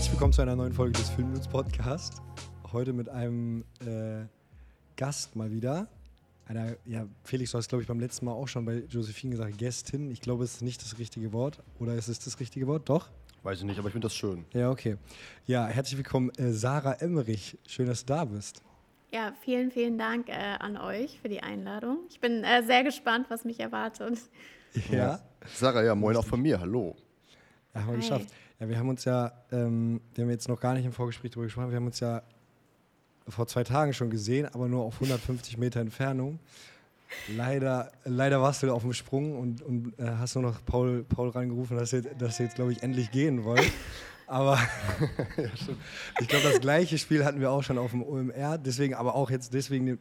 Herzlich willkommen zu einer neuen Folge des Filmnews Podcast. Heute mit einem äh, Gast mal wieder. Einer, ja, Felix, du hast, glaube ich, beim letzten Mal auch schon bei Josephine gesagt, Gästin. Ich glaube, es ist nicht das richtige Wort. Oder ist es das richtige Wort? Doch? Weiß ich nicht, aber ich finde das schön. Ja, okay. Ja, herzlich willkommen, äh, Sarah Emmerich. Schön, dass du da bist. Ja, vielen, vielen Dank äh, an euch für die Einladung. Ich bin äh, sehr gespannt, was mich erwartet. Ja. Sarah, ja, moin auch von mir, hallo. Ja, haben wir Hi. geschafft. Ja, wir haben uns ja, ähm, wir haben jetzt noch gar nicht im Vorgespräch darüber gesprochen, wir haben uns ja vor zwei Tagen schon gesehen, aber nur auf 150 Meter Entfernung. Leider, leider warst du auf dem Sprung und, und äh, hast nur noch Paul, Paul rangerufen, dass ihr, dass ihr jetzt, glaube ich, endlich gehen wollt. Aber ich glaube, das gleiche Spiel hatten wir auch schon auf dem OMR. Deswegen, aber auch jetzt deswegen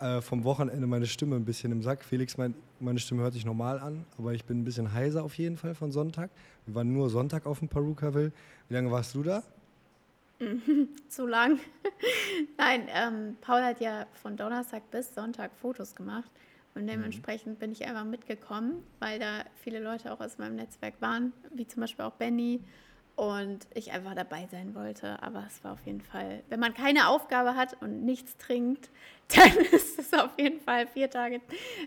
äh, vom Wochenende meine Stimme ein bisschen im Sack. Felix, mein, meine Stimme hört sich normal an, aber ich bin ein bisschen heiser auf jeden Fall von Sonntag. Wir waren nur Sonntag auf dem Perukaville. Wie lange warst du da? Zu lang. Nein, ähm, Paul hat ja von Donnerstag bis Sonntag Fotos gemacht. Und dementsprechend bin ich einfach mitgekommen, weil da viele Leute auch aus meinem Netzwerk waren, wie zum Beispiel auch Benny. Und ich einfach dabei sein wollte. Aber es war auf jeden Fall, wenn man keine Aufgabe hat und nichts trinkt, dann ist es auf jeden Fall vier Tage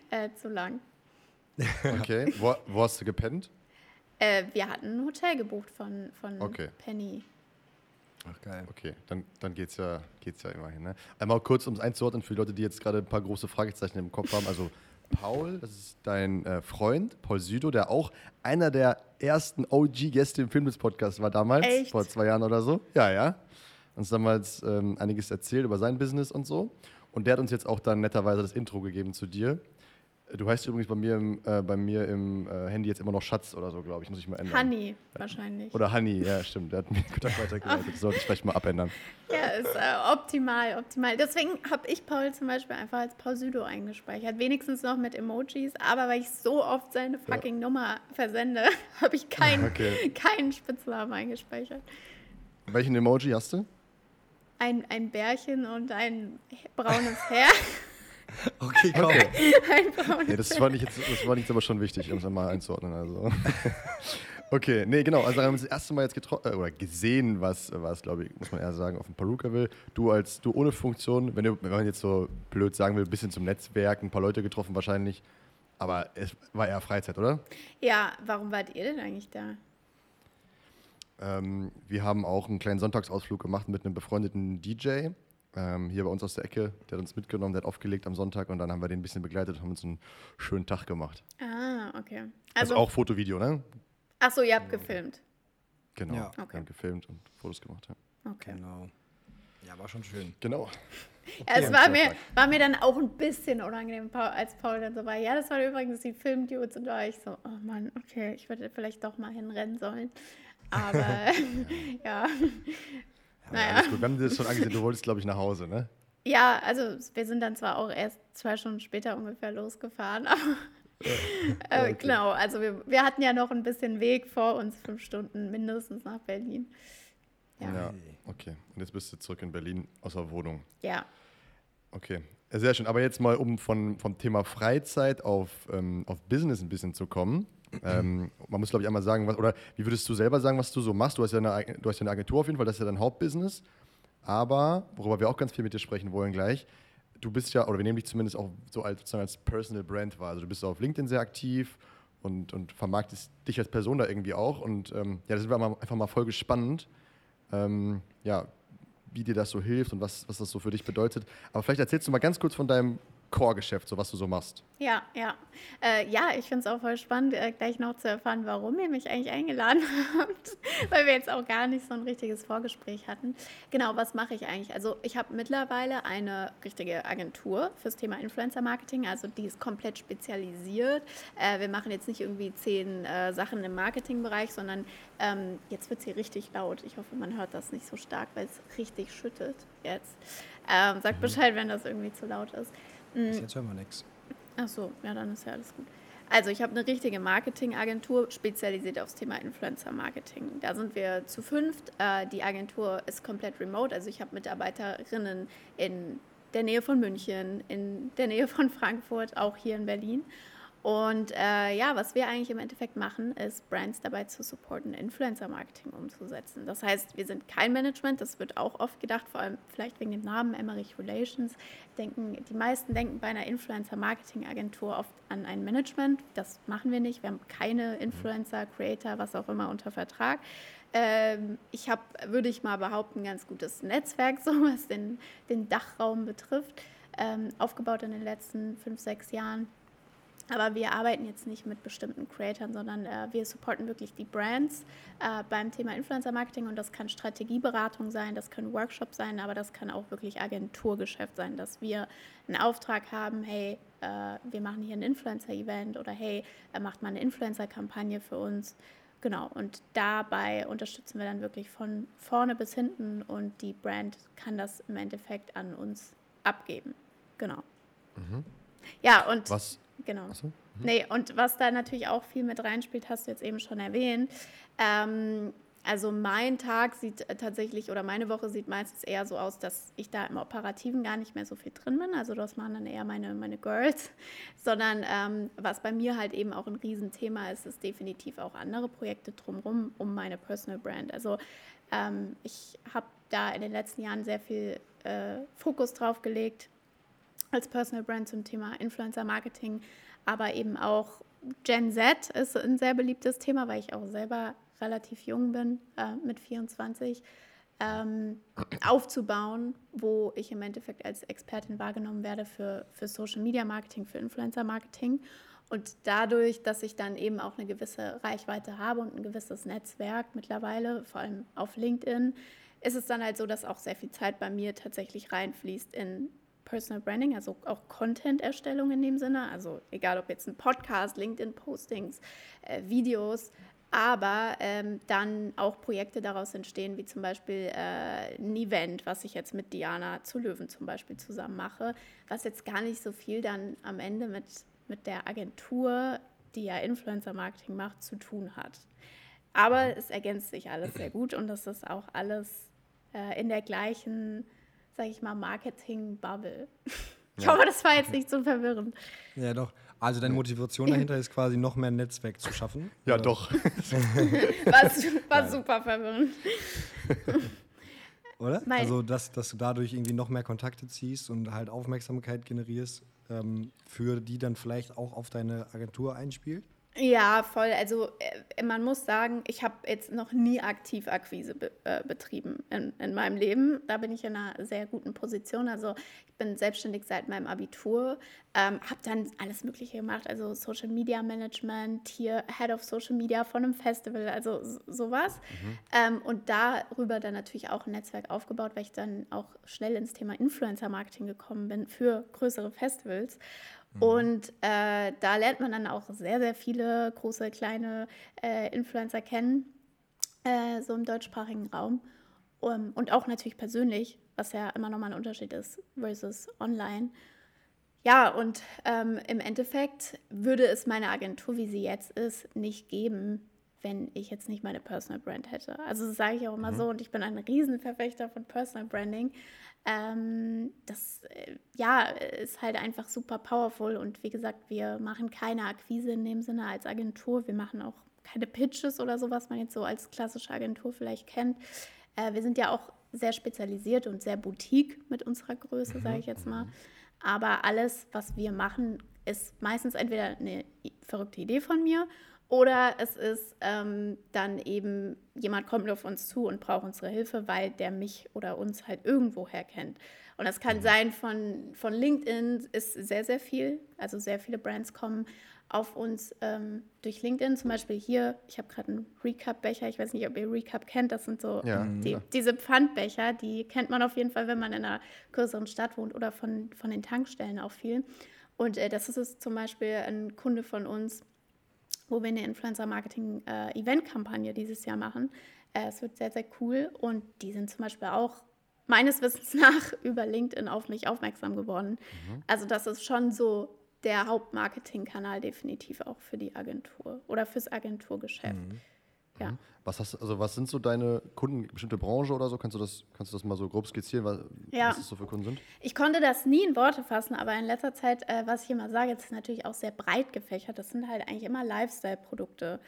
äh, zu lang. Okay, wo, wo hast du gepennt? Äh, wir hatten ein Hotel gebucht von, von Okay. Penny. Ach, geil. Okay, dann, dann geht's ja, geht's ja immerhin. Ne? Einmal kurz, um es einzuordnen für die Leute, die jetzt gerade ein paar große Fragezeichen im Kopf haben. Also Paul, das ist dein äh, Freund, Paul Südo, der auch einer der ersten OG-Gäste im Filmnetz-Podcast war damals, Echt? vor zwei Jahren oder so. Ja, ja. Uns damals ähm, einiges erzählt über sein Business und so. Und der hat uns jetzt auch dann netterweise das Intro gegeben zu dir. Du heißt übrigens bei mir im, äh, bei mir im äh, Handy jetzt immer noch Schatz oder so, glaube ich. Muss ich mal ändern. Honey, wahrscheinlich. Oder Honey, ja, stimmt. Der hat mir Kontakt weitergeleitet. Das sollte ich vielleicht mal abändern. Ja, ist äh, optimal, optimal. Deswegen habe ich Paul zum Beispiel einfach als Paul Südo eingespeichert. Wenigstens noch mit Emojis, aber weil ich so oft seine fucking Nummer versende, habe ich keinen, Okay. keinen Spitznamen eingespeichert. Welchen Emoji hast du? Ein, ein Bärchen und ein braunes Haar. Okay, komm. ein braunes Nee, das war nicht jetzt, das war nicht aber schon wichtig, um es mal einzuordnen. Also. Okay, nee, genau. Also wir haben uns das erste Mal jetzt getroffen, äh, oder gesehen, was war es, glaube ich, muss man eher sagen, auf dem Perukaville. Du als, du ohne Funktion, wenn, du, wenn man jetzt so blöd sagen will, ein bisschen zum Netzwerk, ein paar Leute getroffen wahrscheinlich. Aber es war eher Freizeit, oder? Ja, warum wart ihr denn eigentlich da? Ähm, wir haben auch einen kleinen Sonntagsausflug gemacht mit einem befreundeten DJ. Ähm, hier bei uns aus der Ecke. Der hat uns mitgenommen, der hat aufgelegt am Sonntag und dann haben wir den ein bisschen begleitet und haben uns einen schönen Tag gemacht. Ah, okay. Also, Also, auch Fotovideo, ne? ach so, ihr habt gefilmt. Genau. Ja. Wir Okay. haben gefilmt und Fotos gemacht. Ja. Okay. Genau. Ja, war schon schön. Genau. Ja, es war mir, war mir dann auch ein bisschen unangenehm, als Paul dann so war. Ja, das waren übrigens die Filmdudes und da war ich so, oh Mann, okay, ich würde vielleicht doch mal hinrennen sollen. Aber ja. Ja, Naja. Wir haben dir das schon angesehen, du wolltest, glaube ich, nach Hause, ne? Ja, also wir sind dann zwar auch erst zwei Stunden später ungefähr losgefahren, aber äh, okay. genau, also wir, wir hatten ja noch ein bisschen Weg vor uns, fünf Stunden mindestens nach Berlin. Ja. Ja. Okay. Und jetzt bist du zurück in Berlin aus der Wohnung. Ja. Okay. Sehr schön. Aber jetzt mal, um von, vom Thema Freizeit auf, ähm, auf Business ein bisschen zu kommen. Ähm, man muss, glaube ich, einmal sagen, was, oder wie würdest du selber sagen, was du so machst? Du hast, ja eine, du hast ja eine Agentur auf jeden Fall, das ist ja dein Hauptbusiness. Aber, worüber wir auch ganz viel mit dir sprechen wollen gleich, du bist ja, oder wir nehmen dich zumindest auch so als, als Personal Brand wahr. Also du bist auf LinkedIn sehr aktiv und, und vermarktest dich als Person da irgendwie auch. Und ähm, ja, das wir einfach mal voll gespannt, ähm, ja, wie dir das so hilft und was, was das so für dich bedeutet. Aber vielleicht erzählst du mal ganz kurz von deinem Core-Geschäft, so was du so machst. Ja, ja. Äh, ja, ich finde es auch voll spannend, äh, gleich noch zu erfahren, warum ihr mich eigentlich eingeladen habt, weil wir jetzt auch gar nicht so ein richtiges Vorgespräch hatten. Genau, was mache ich eigentlich? Also ich habe mittlerweile eine richtige Agentur fürs Thema Influencer-Marketing, also die ist komplett spezialisiert. Äh, wir machen jetzt nicht irgendwie zehn äh, Sachen im Marketingbereich, sondern ähm, jetzt wird es hier richtig laut. Ich hoffe, man hört das nicht so stark, weil es richtig schüttet jetzt. Ähm, sagt Bescheid, wenn das irgendwie zu laut ist. Bis jetzt hören wir nichts. Ach so, ja, dann ist ja alles gut. Also ich habe eine richtige Marketingagentur, spezialisiert aufs Thema Influencer-Marketing. Da sind wir zu fünft. Äh, die Agentur ist komplett remote. Also ich habe Mitarbeiterinnen in der Nähe von München, in der Nähe von Frankfurt, auch hier in Berlin. Und äh, ja, was wir eigentlich im Endeffekt machen, ist Brands dabei zu supporten, Influencer-Marketing umzusetzen. Das heißt, wir sind kein Management, das wird auch oft gedacht, vor allem vielleicht wegen dem Namen Emmerich Relations. Denken, die meisten denken bei einer Influencer-Marketing-Agentur oft an ein Management. Das machen wir nicht. Wir haben keine Influencer, Creator, was auch immer unter Vertrag. Ähm, ich habe, würde ich mal behaupten, ein ganz gutes Netzwerk, so was den, den Dachraum betrifft, ähm, aufgebaut in den letzten fünf, sechs Jahren aber wir arbeiten jetzt nicht mit bestimmten Creatoren, sondern äh, wir supporten wirklich die Brands äh, beim Thema Influencer Marketing und das kann Strategieberatung sein, das können Workshops sein, aber das kann auch wirklich Agenturgeschäft sein, dass wir einen Auftrag haben, hey, äh, wir machen hier ein Influencer-Event oder hey, er macht mal eine Influencer-Kampagne für uns. Genau, und dabei unterstützen wir dann wirklich von vorne bis hinten und die Brand kann das im Endeffekt an uns abgeben. Genau. Mhm. Ja, und. Was, Genau. So. Mhm. Nee, und was da natürlich auch viel mit reinspielt, hast du jetzt eben schon erwähnt. Ähm, also mein Tag sieht tatsächlich oder meine Woche sieht meistens eher so aus, dass ich da im Operativen gar nicht mehr so viel drin bin. Also das machen dann eher meine, meine Girls. Sondern ähm, was bei mir halt eben auch ein Riesenthema ist, ist definitiv auch andere Projekte drumherum um meine Personal Brand. Also ähm, ich habe da in den letzten Jahren sehr viel äh, Fokus drauf gelegt, als Personal Brand zum Thema Influencer Marketing, aber eben auch Gen Z ist ein sehr beliebtes Thema, weil ich auch selber relativ jung bin, äh, mit 24, ähm, aufzubauen, wo ich im Endeffekt als Expertin wahrgenommen werde für, für Social Media Marketing, für Influencer Marketing. Und dadurch, dass ich dann eben auch eine gewisse Reichweite habe und ein gewisses Netzwerk mittlerweile, vor allem auf LinkedIn, ist es dann halt so, dass auch sehr viel Zeit bei mir tatsächlich reinfließt in Personal Branding, also auch Content-Erstellung in dem Sinne, also egal ob jetzt ein Podcast, LinkedIn-Postings, äh, Videos, aber ähm, dann auch Projekte daraus entstehen, wie zum Beispiel äh, ein Event, was ich jetzt mit Diana zu Löwen zum Beispiel zusammen mache, was jetzt gar nicht so viel dann am Ende mit, mit der Agentur, die ja Influencer-Marketing macht, zu tun hat. Aber es ergänzt sich alles sehr gut und das ist auch alles äh, in der gleichen sage ich mal, Marketing-Bubble. Ich ja. hoffe, das war jetzt nicht so verwirrend. Ja, doch. Also deine Motivation dahinter ist quasi noch mehr Netzwerk zu schaffen? Ja, oder? doch. war, war super verwirrend. Oder? Mein also, dass, dass du dadurch irgendwie noch mehr Kontakte ziehst und halt Aufmerksamkeit generierst, ähm, für die dann vielleicht auch auf deine Agentur einspielt? Ja, voll. Also äh, man muss sagen, ich habe jetzt noch nie aktiv Akquise be äh, betrieben in, in meinem Leben. Da bin ich in einer sehr guten Position. Also ich bin selbstständig seit meinem Abitur, ähm, habe dann alles Mögliche gemacht, also Social Media Management, hier Head of Social Media von einem Festival, also sowas. Mhm. Ähm, und darüber dann natürlich auch ein Netzwerk aufgebaut, weil ich dann auch schnell ins Thema Influencer Marketing gekommen bin für größere Festivals. Mhm. Und äh, da lernt man dann auch sehr, sehr viele große, kleine äh, Influencer kennen, äh, so im deutschsprachigen Raum. Um, und auch natürlich persönlich, was ja immer nochmal ein Unterschied ist versus online. Ja, und ähm, im Endeffekt würde es meine Agentur, wie sie jetzt ist, nicht geben, wenn ich jetzt nicht meine Personal Brand hätte. Also das sage ich auch immer mhm. so und ich bin ein Riesenverfechter von Personal Branding. Ähm, das äh, ja, ist halt einfach super powerful und wie gesagt, wir machen keine Akquise in dem Sinne als Agentur. Wir machen auch keine Pitches oder so, was man jetzt so als klassische Agentur vielleicht kennt. Äh, wir sind ja auch sehr spezialisiert und sehr boutique mit unserer Größe, sage ich jetzt mal. Aber alles, was wir machen, ist meistens entweder eine verrückte Idee von mir oder es ist ähm, dann eben, jemand kommt auf uns zu und braucht unsere Hilfe, weil der mich oder uns halt irgendwoher kennt. Und das kann mhm. sein von, von LinkedIn, ist sehr, sehr viel. Also sehr viele Brands kommen auf uns ähm, durch LinkedIn. Zum Beispiel hier, ich habe gerade einen Recap-Becher. Ich weiß nicht, ob ihr Recap kennt. Das sind so ja, die, ja. diese Pfandbecher. Die kennt man auf jeden Fall, wenn man in einer größeren Stadt wohnt oder von, von den Tankstellen auch viel. Und äh, das ist es zum Beispiel ein Kunde von uns, wo wir eine Influencer-Marketing-Event-Kampagne dieses Jahr machen. Äh, es wird sehr, sehr cool und die sind zum Beispiel auch meines Wissens nach über LinkedIn auf mich aufmerksam geworden. Mhm. Also das ist schon so der Hauptmarketingkanal definitiv auch für die Agentur oder fürs Agenturgeschäft. Mhm. Ja. Mhm. Was hast also was sind so deine Kunden, bestimmte Branche oder so? Kannst du das, kannst du das mal so grob skizzieren, was, Ja. was das so für Kunden sind? Ich konnte das nie in Worte fassen, aber in letzter Zeit, äh, was ich immer sage, jetzt ist natürlich auch sehr breit gefächert. Das sind halt eigentlich immer Lifestyle-Produkte.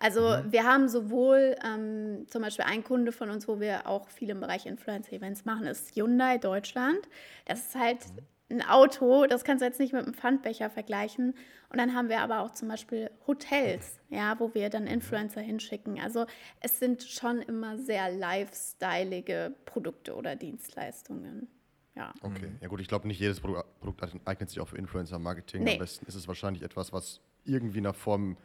Also wir haben sowohl ähm, zum Beispiel einen Kunde von uns, wo wir auch viel im Bereich Influencer-Events machen, ist Hyundai Deutschland. Das ist halt ein Auto, das kannst du jetzt nicht mit einem Pfandbecher vergleichen. Und dann haben wir aber auch zum Beispiel Hotels, ja, wo wir dann Influencer hinschicken. Also es sind schon immer sehr lifestyleige Produkte oder Dienstleistungen. Ja. Okay. Ja gut, ich glaube nicht jedes Produ Produkt eignet sich auch für Influencer-Marketing. Nee. Am besten ist es wahrscheinlich etwas, was irgendwie in einer Form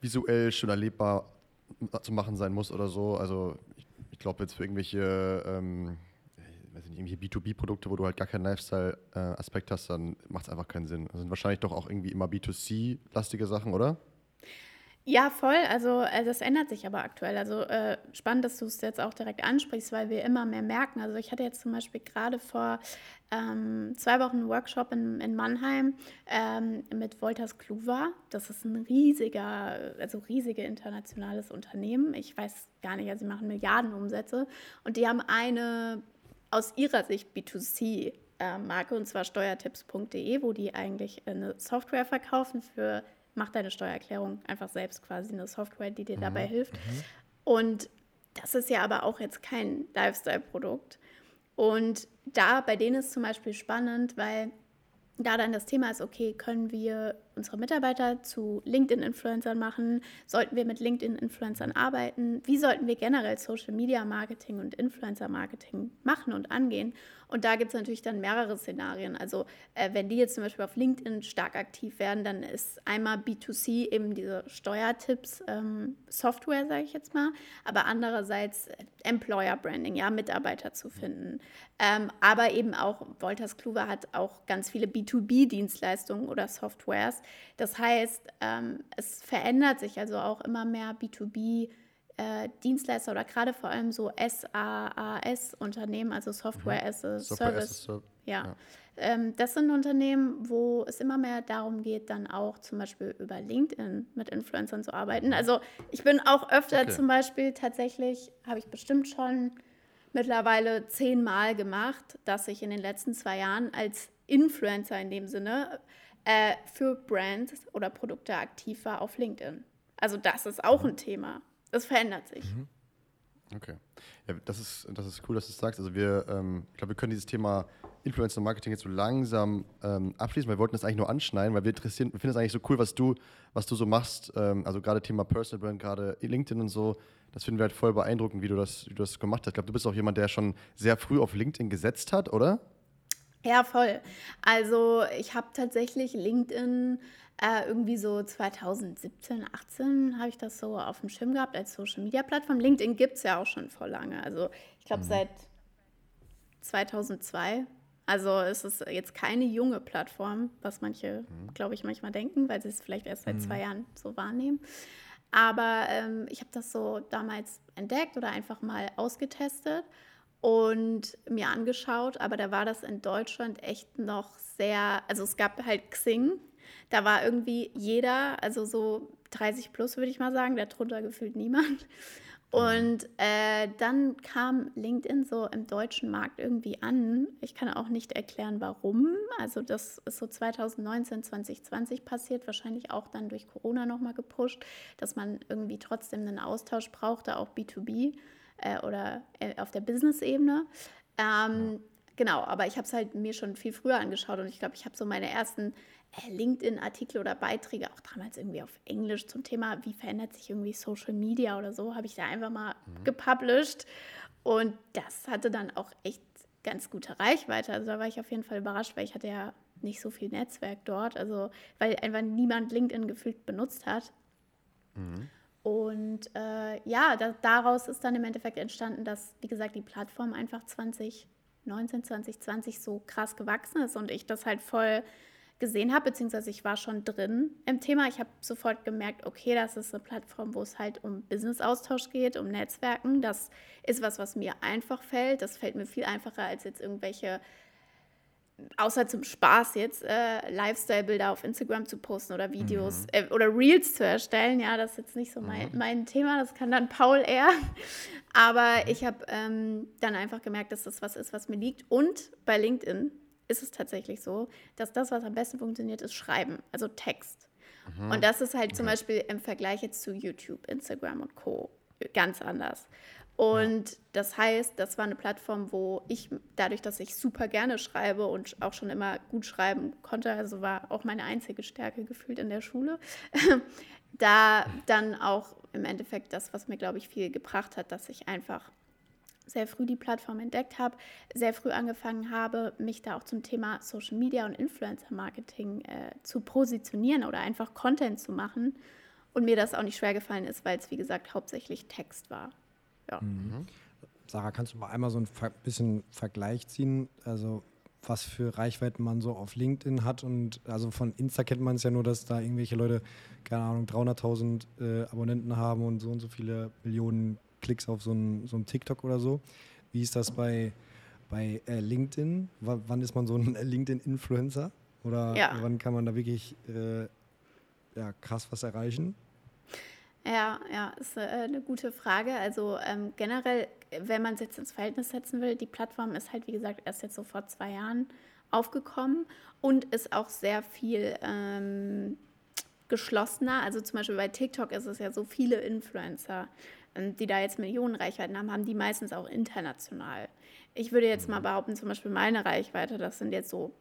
visuell schön erlebbar zu machen sein muss oder so. Also ich, ich glaube jetzt für irgendwelche, ähm, ich weiß nicht, irgendwelche B2B-Produkte, wo du halt gar keinen Lifestyle-Aspekt hast, dann macht es einfach keinen Sinn. Das sind wahrscheinlich doch auch irgendwie immer B2C-lastige Sachen, oder? Ja, voll. Also äh, das ändert sich aber aktuell. Also äh, spannend, dass du es jetzt auch direkt ansprichst, weil wir immer mehr merken. Also ich hatte jetzt zum Beispiel gerade vor ähm, zwei Wochen einen Workshop in, in Mannheim ähm, mit Wolters Kluwer. Das ist ein riesiger, also riesige internationales Unternehmen. Ich weiß gar nicht, also sie machen Milliarden Umsätze und die haben eine aus ihrer Sicht B2C äh, und zwar steuertipps.de, wo die eigentlich eine Software verkaufen für mach deine Steuererklärung einfach selbst quasi eine Software, die dir dabei hilft. Und das ist ja aber auch jetzt kein Lifestyle-Produkt. Und da bei denen ist zum Beispiel spannend, weil da dann das Thema ist, okay, können wir unsere Mitarbeiter zu LinkedIn-Influencern machen? Sollten wir mit LinkedIn-Influencern arbeiten? Wie sollten wir generell Social-Media-Marketing und Influencer-Marketing machen und angehen? Und da gibt es natürlich dann mehrere Szenarien. Also äh, wenn die jetzt zum Beispiel auf LinkedIn stark aktiv werden, dann ist einmal B2C eben diese Steuertipps-Software, sage ich jetzt mal, aber andererseits äh, Employer-Branding, ja, Mitarbeiter zu finden. Ähm, aber eben auch, Wolters Kluwer hat auch ganz viele B2B-Dienstleistungen oder Softwares. Das heißt, ähm, es verändert sich also auch immer mehr B2B. Äh, Dienstleister oder gerade vor allem so SaaS-Unternehmen, also Software as a Software as a Service. Ser- Ja. ja. Ähm, das sind Unternehmen, wo es immer mehr darum geht, dann auch zum Beispiel über LinkedIn mit Influencern zu arbeiten. Also ich bin auch öfter Okay. zum Beispiel tatsächlich, habe ich bestimmt schon mittlerweile zehnmal gemacht, dass ich in den letzten zwei Jahren als Influencer in dem Sinne äh, für Brands oder Produkte aktiv war auf LinkedIn. Also das ist auch ein Thema. Das verändert sich. Okay. Ja, das ist, das ist cool, dass du es sagst. Also wir, ähm, ich glaube, wir können dieses Thema Influencer Marketing jetzt so langsam ähm, abschließen, wir wollten das eigentlich nur anschneiden, weil wir interessieren, wir finden es eigentlich so cool, was du, was du so machst. Ähm, also gerade Thema Personal Brand, gerade LinkedIn und so. Das finden wir halt voll beeindruckend, wie du das, wie du das gemacht hast. Ich glaube, du bist auch jemand, der schon sehr früh auf LinkedIn gesetzt hat, oder? Ja, voll. Also ich habe tatsächlich LinkedIn äh, irgendwie so 2017, 18 habe ich das so auf dem Schirm gehabt als Social-Media-Plattform. LinkedIn gibt es ja auch schon vor lange. Also ich glaube seit 2002. Also es ist jetzt keine junge Plattform, was manche, glaube ich, manchmal denken, weil sie es vielleicht erst seit zwei Jahren so wahrnehmen. Aber ähm, ich habe das so damals entdeckt oder einfach mal ausgetestet und mir angeschaut. Aber da war das in Deutschland echt noch sehr, also es gab halt Xing. Da war irgendwie jeder, also so 30 plus würde ich mal sagen, darunter gefühlt niemand. Und äh, dann kam LinkedIn so im deutschen Markt irgendwie an. Ich kann auch nicht erklären, warum. Also das ist so 2019, 2020 passiert, wahrscheinlich auch dann durch Corona nochmal gepusht, dass man irgendwie trotzdem einen Austausch brauchte, auch B2B äh, oder äh, auf der Business-Ebene. Ähm, Genau, aber ich habe es halt mir schon viel früher angeschaut und ich glaube, ich habe so meine ersten äh, LinkedIn-Artikel oder Beiträge, auch damals irgendwie auf Englisch zum Thema, wie verändert sich irgendwie Social Media oder so, habe ich da einfach mal gepublished. Und das hatte dann auch echt ganz gute Reichweite. Also da war ich auf jeden Fall überrascht, weil ich hatte ja nicht so viel Netzwerk dort, also weil einfach niemand LinkedIn gefühlt benutzt hat. Und äh, ja, da, daraus ist dann im Endeffekt entstanden, dass, wie gesagt, die Plattform einfach 2019, 2020 so krass gewachsen ist und ich das halt voll gesehen habe, beziehungsweise ich war schon drin im Thema. Ich habe sofort gemerkt, okay, das ist eine Plattform, wo es halt um Business-Austausch geht, um Netzwerken. Das ist was, was mir einfach fällt. Das fällt mir viel einfacher als jetzt irgendwelche außer zum Spaß jetzt, äh, Lifestyle-Bilder auf Instagram zu posten oder Videos mhm. äh, oder Reels zu erstellen. Ja, das ist jetzt nicht so mein, mhm. mein Thema, das kann dann Paul eher. Aber ich habe ähm, dann einfach gemerkt, dass das was ist, was mir liegt. Und bei LinkedIn ist es tatsächlich so, dass das, was am besten funktioniert, ist Schreiben, also Text. Mhm. Und das ist halt zum Beispiel im Vergleich jetzt zu YouTube, Instagram und Co. ganz anders. Und das heißt, das war eine Plattform, wo ich, dadurch, dass ich super gerne schreibe und auch schon immer gut schreiben konnte, also war auch meine einzige Stärke gefühlt in der Schule, da dann auch im Endeffekt das, was mir, glaube ich, viel gebracht hat, dass ich einfach sehr früh die Plattform entdeckt habe, sehr früh angefangen habe, mich da auch zum Thema Social Media und Influencer Marketing äh, zu positionieren oder einfach Content zu machen. Und mir das auch nicht schwer gefallen ist, weil es, wie gesagt, hauptsächlich Text war. Ja. Mhm. Sarah, kannst du mal einmal so ein bisschen Vergleich ziehen? Also was für Reichweiten man so auf LinkedIn hat und also von Insta kennt man es ja nur, dass da irgendwelche Leute, keine Ahnung, 300.000 äh, Abonnenten haben und so und so viele Millionen Klicks auf so ein, so ein TikTok oder so. Wie ist das bei, bei äh, LinkedIn? W wann ist man so ein LinkedIn-Influencer? Oder ja. wann kann man da wirklich äh, ja, krass was erreichen? Ja, ja, ist äh, eine gute Frage. Also ähm, generell, wenn man es jetzt ins Verhältnis setzen will, die Plattform ist halt, wie gesagt, erst jetzt so vor zwei Jahren aufgekommen und ist auch sehr viel ähm, geschlossener. Also zum Beispiel bei TikTok ist es ja so viele Influencer, ähm, die da jetzt Millionen Reichweiten haben, haben die meistens auch international. Ich würde jetzt mal mhm. behaupten, zum Beispiel meine Reichweite, das sind jetzt so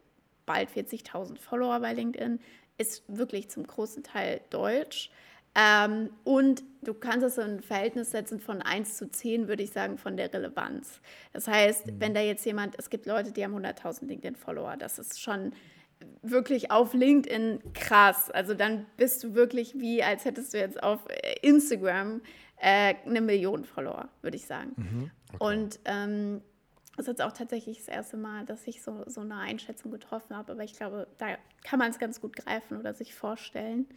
bald 40.000 Follower bei LinkedIn, ist wirklich zum großen Teil deutsch. Ähm, und du kannst es in ein Verhältnis setzen von 1 zu 10, würde ich sagen, von der Relevanz. Das heißt, mhm. wenn da jetzt jemand, es gibt Leute, die haben 100.000 LinkedIn-Follower, das ist schon wirklich auf LinkedIn krass. Also dann bist du wirklich wie, als hättest du jetzt auf äh, Instagram äh, eine Million Follower, würde ich sagen. Mhm. Okay. Und ähm, das ist jetzt auch tatsächlich das erste Mal, dass ich so, so eine Einschätzung getroffen habe, aber ich glaube, da kann man es ganz gut greifen oder sich vorstellen.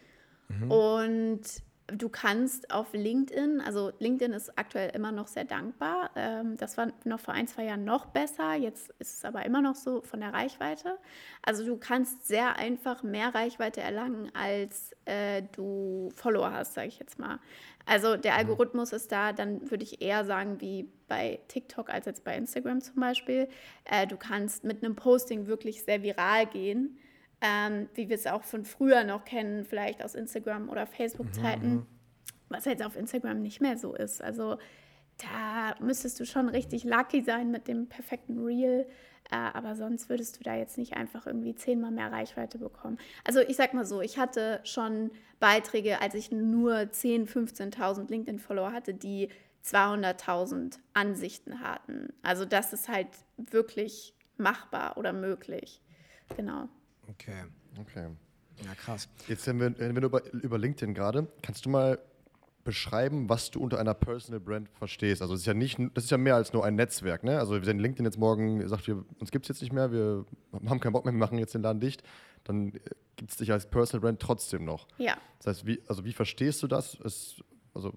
Mhm. Und du kannst auf LinkedIn, also LinkedIn ist aktuell immer noch sehr dankbar. Ähm, das war noch vor ein, zwei Jahren noch besser. Jetzt ist es aber immer noch so von der Reichweite. Also du kannst sehr einfach mehr Reichweite erlangen, als äh, du Follower hast, sage ich jetzt mal. Also der mhm. Algorithmus ist da, dann würde ich eher sagen, wie bei TikTok als jetzt bei Instagram zum Beispiel. Äh, du kannst mit einem Posting wirklich sehr viral gehen ähm, wie wir es auch von früher noch kennen, vielleicht aus Instagram oder Facebook-Zeiten, mhm. was jetzt auf Instagram nicht mehr so ist. Also da müsstest du schon richtig lucky sein mit dem perfekten Reel. Äh, aber sonst würdest du da jetzt nicht einfach irgendwie zehnmal mehr Reichweite bekommen. Also ich sag mal so, ich hatte schon Beiträge, als ich nur 10.000, 15.000 LinkedIn-Follower hatte, die 200.000 Ansichten hatten. Also das ist halt wirklich machbar oder möglich. Genau. Okay. Okay. Ja, krass. Jetzt haben wir, wenn wir über, über LinkedIn gerade, kannst du mal beschreiben, was du unter einer Personal Brand verstehst? Also, das ist ja nicht, das ist ja mehr als nur ein Netzwerk, ne? Also, wenn LinkedIn jetzt morgen sagt, wir, uns gibt es jetzt nicht mehr, wir haben keinen Bock mehr, wir machen jetzt den Laden dicht, dann äh, gibt es dich als Personal Brand trotzdem noch. Ja. Das heißt, wie, also wie verstehst du das? Es, also,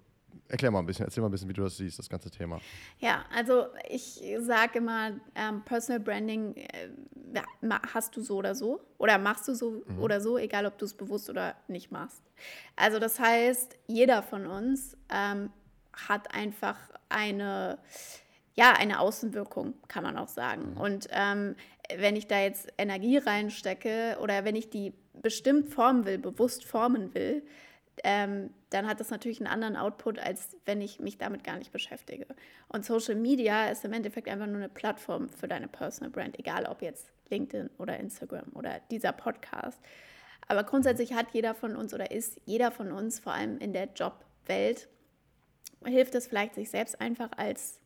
Erklär mal ein bisschen, erzähl mal ein bisschen, wie du das siehst, das ganze Thema. Ja, also ich sage immer, ähm, Personal Branding äh, hast du so oder so oder machst du so mhm. oder so, egal ob du es bewusst oder nicht machst. Also das heißt, jeder von uns ähm, hat einfach eine, ja, eine Außenwirkung, kann man auch sagen. Mhm. Und ähm, wenn ich da jetzt Energie reinstecke oder wenn ich die bestimmt formen will, bewusst formen will, ähm, dann hat das natürlich einen anderen Output, als wenn ich mich damit gar nicht beschäftige. Und Social Media ist im Endeffekt einfach nur eine Plattform für deine Personal Brand, egal ob jetzt LinkedIn oder Instagram oder dieser Podcast. Aber grundsätzlich hat jeder von uns oder ist jeder von uns, vor allem in der Jobwelt, hilft es vielleicht, sich selbst einfach als,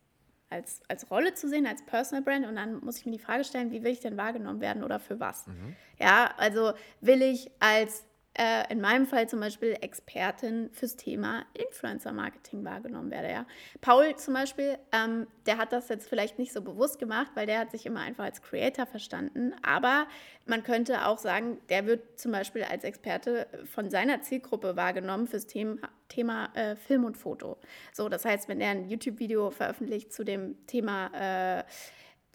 als, als Rolle zu sehen, als Personal Brand. Und dann muss ich mir die Frage stellen, wie will ich denn wahrgenommen werden oder für was? Mhm. Ja, also will ich als äh, in meinem Fall zum Beispiel Expertin fürs Thema Influencer-Marketing wahrgenommen werde. Ja. Paul zum Beispiel, ähm, der hat das jetzt vielleicht nicht so bewusst gemacht, weil der hat sich immer einfach als Creator verstanden. Aber man könnte auch sagen, der wird zum Beispiel als Experte von seiner Zielgruppe wahrgenommen fürs Thema, Thema äh, Film und Foto. So, das heißt, wenn er ein YouTube-Video veröffentlicht zu dem Thema äh,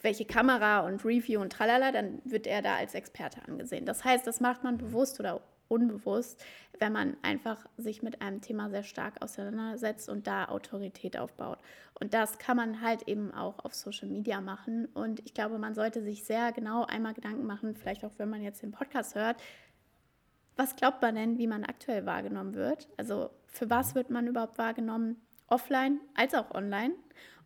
welche Kamera und Review und tralala, dann wird er da als Experte angesehen. Das heißt, das macht man bewusst oder unbewusst, wenn man einfach sich mit einem Thema sehr stark auseinandersetzt und da Autorität aufbaut. Und das kann man halt eben auch auf Social Media machen. Und ich glaube, man sollte sich sehr genau einmal Gedanken machen, vielleicht auch wenn man jetzt den Podcast hört, was glaubt man denn, wie man aktuell wahrgenommen wird? Also für was wird man überhaupt wahrgenommen, offline als auch online?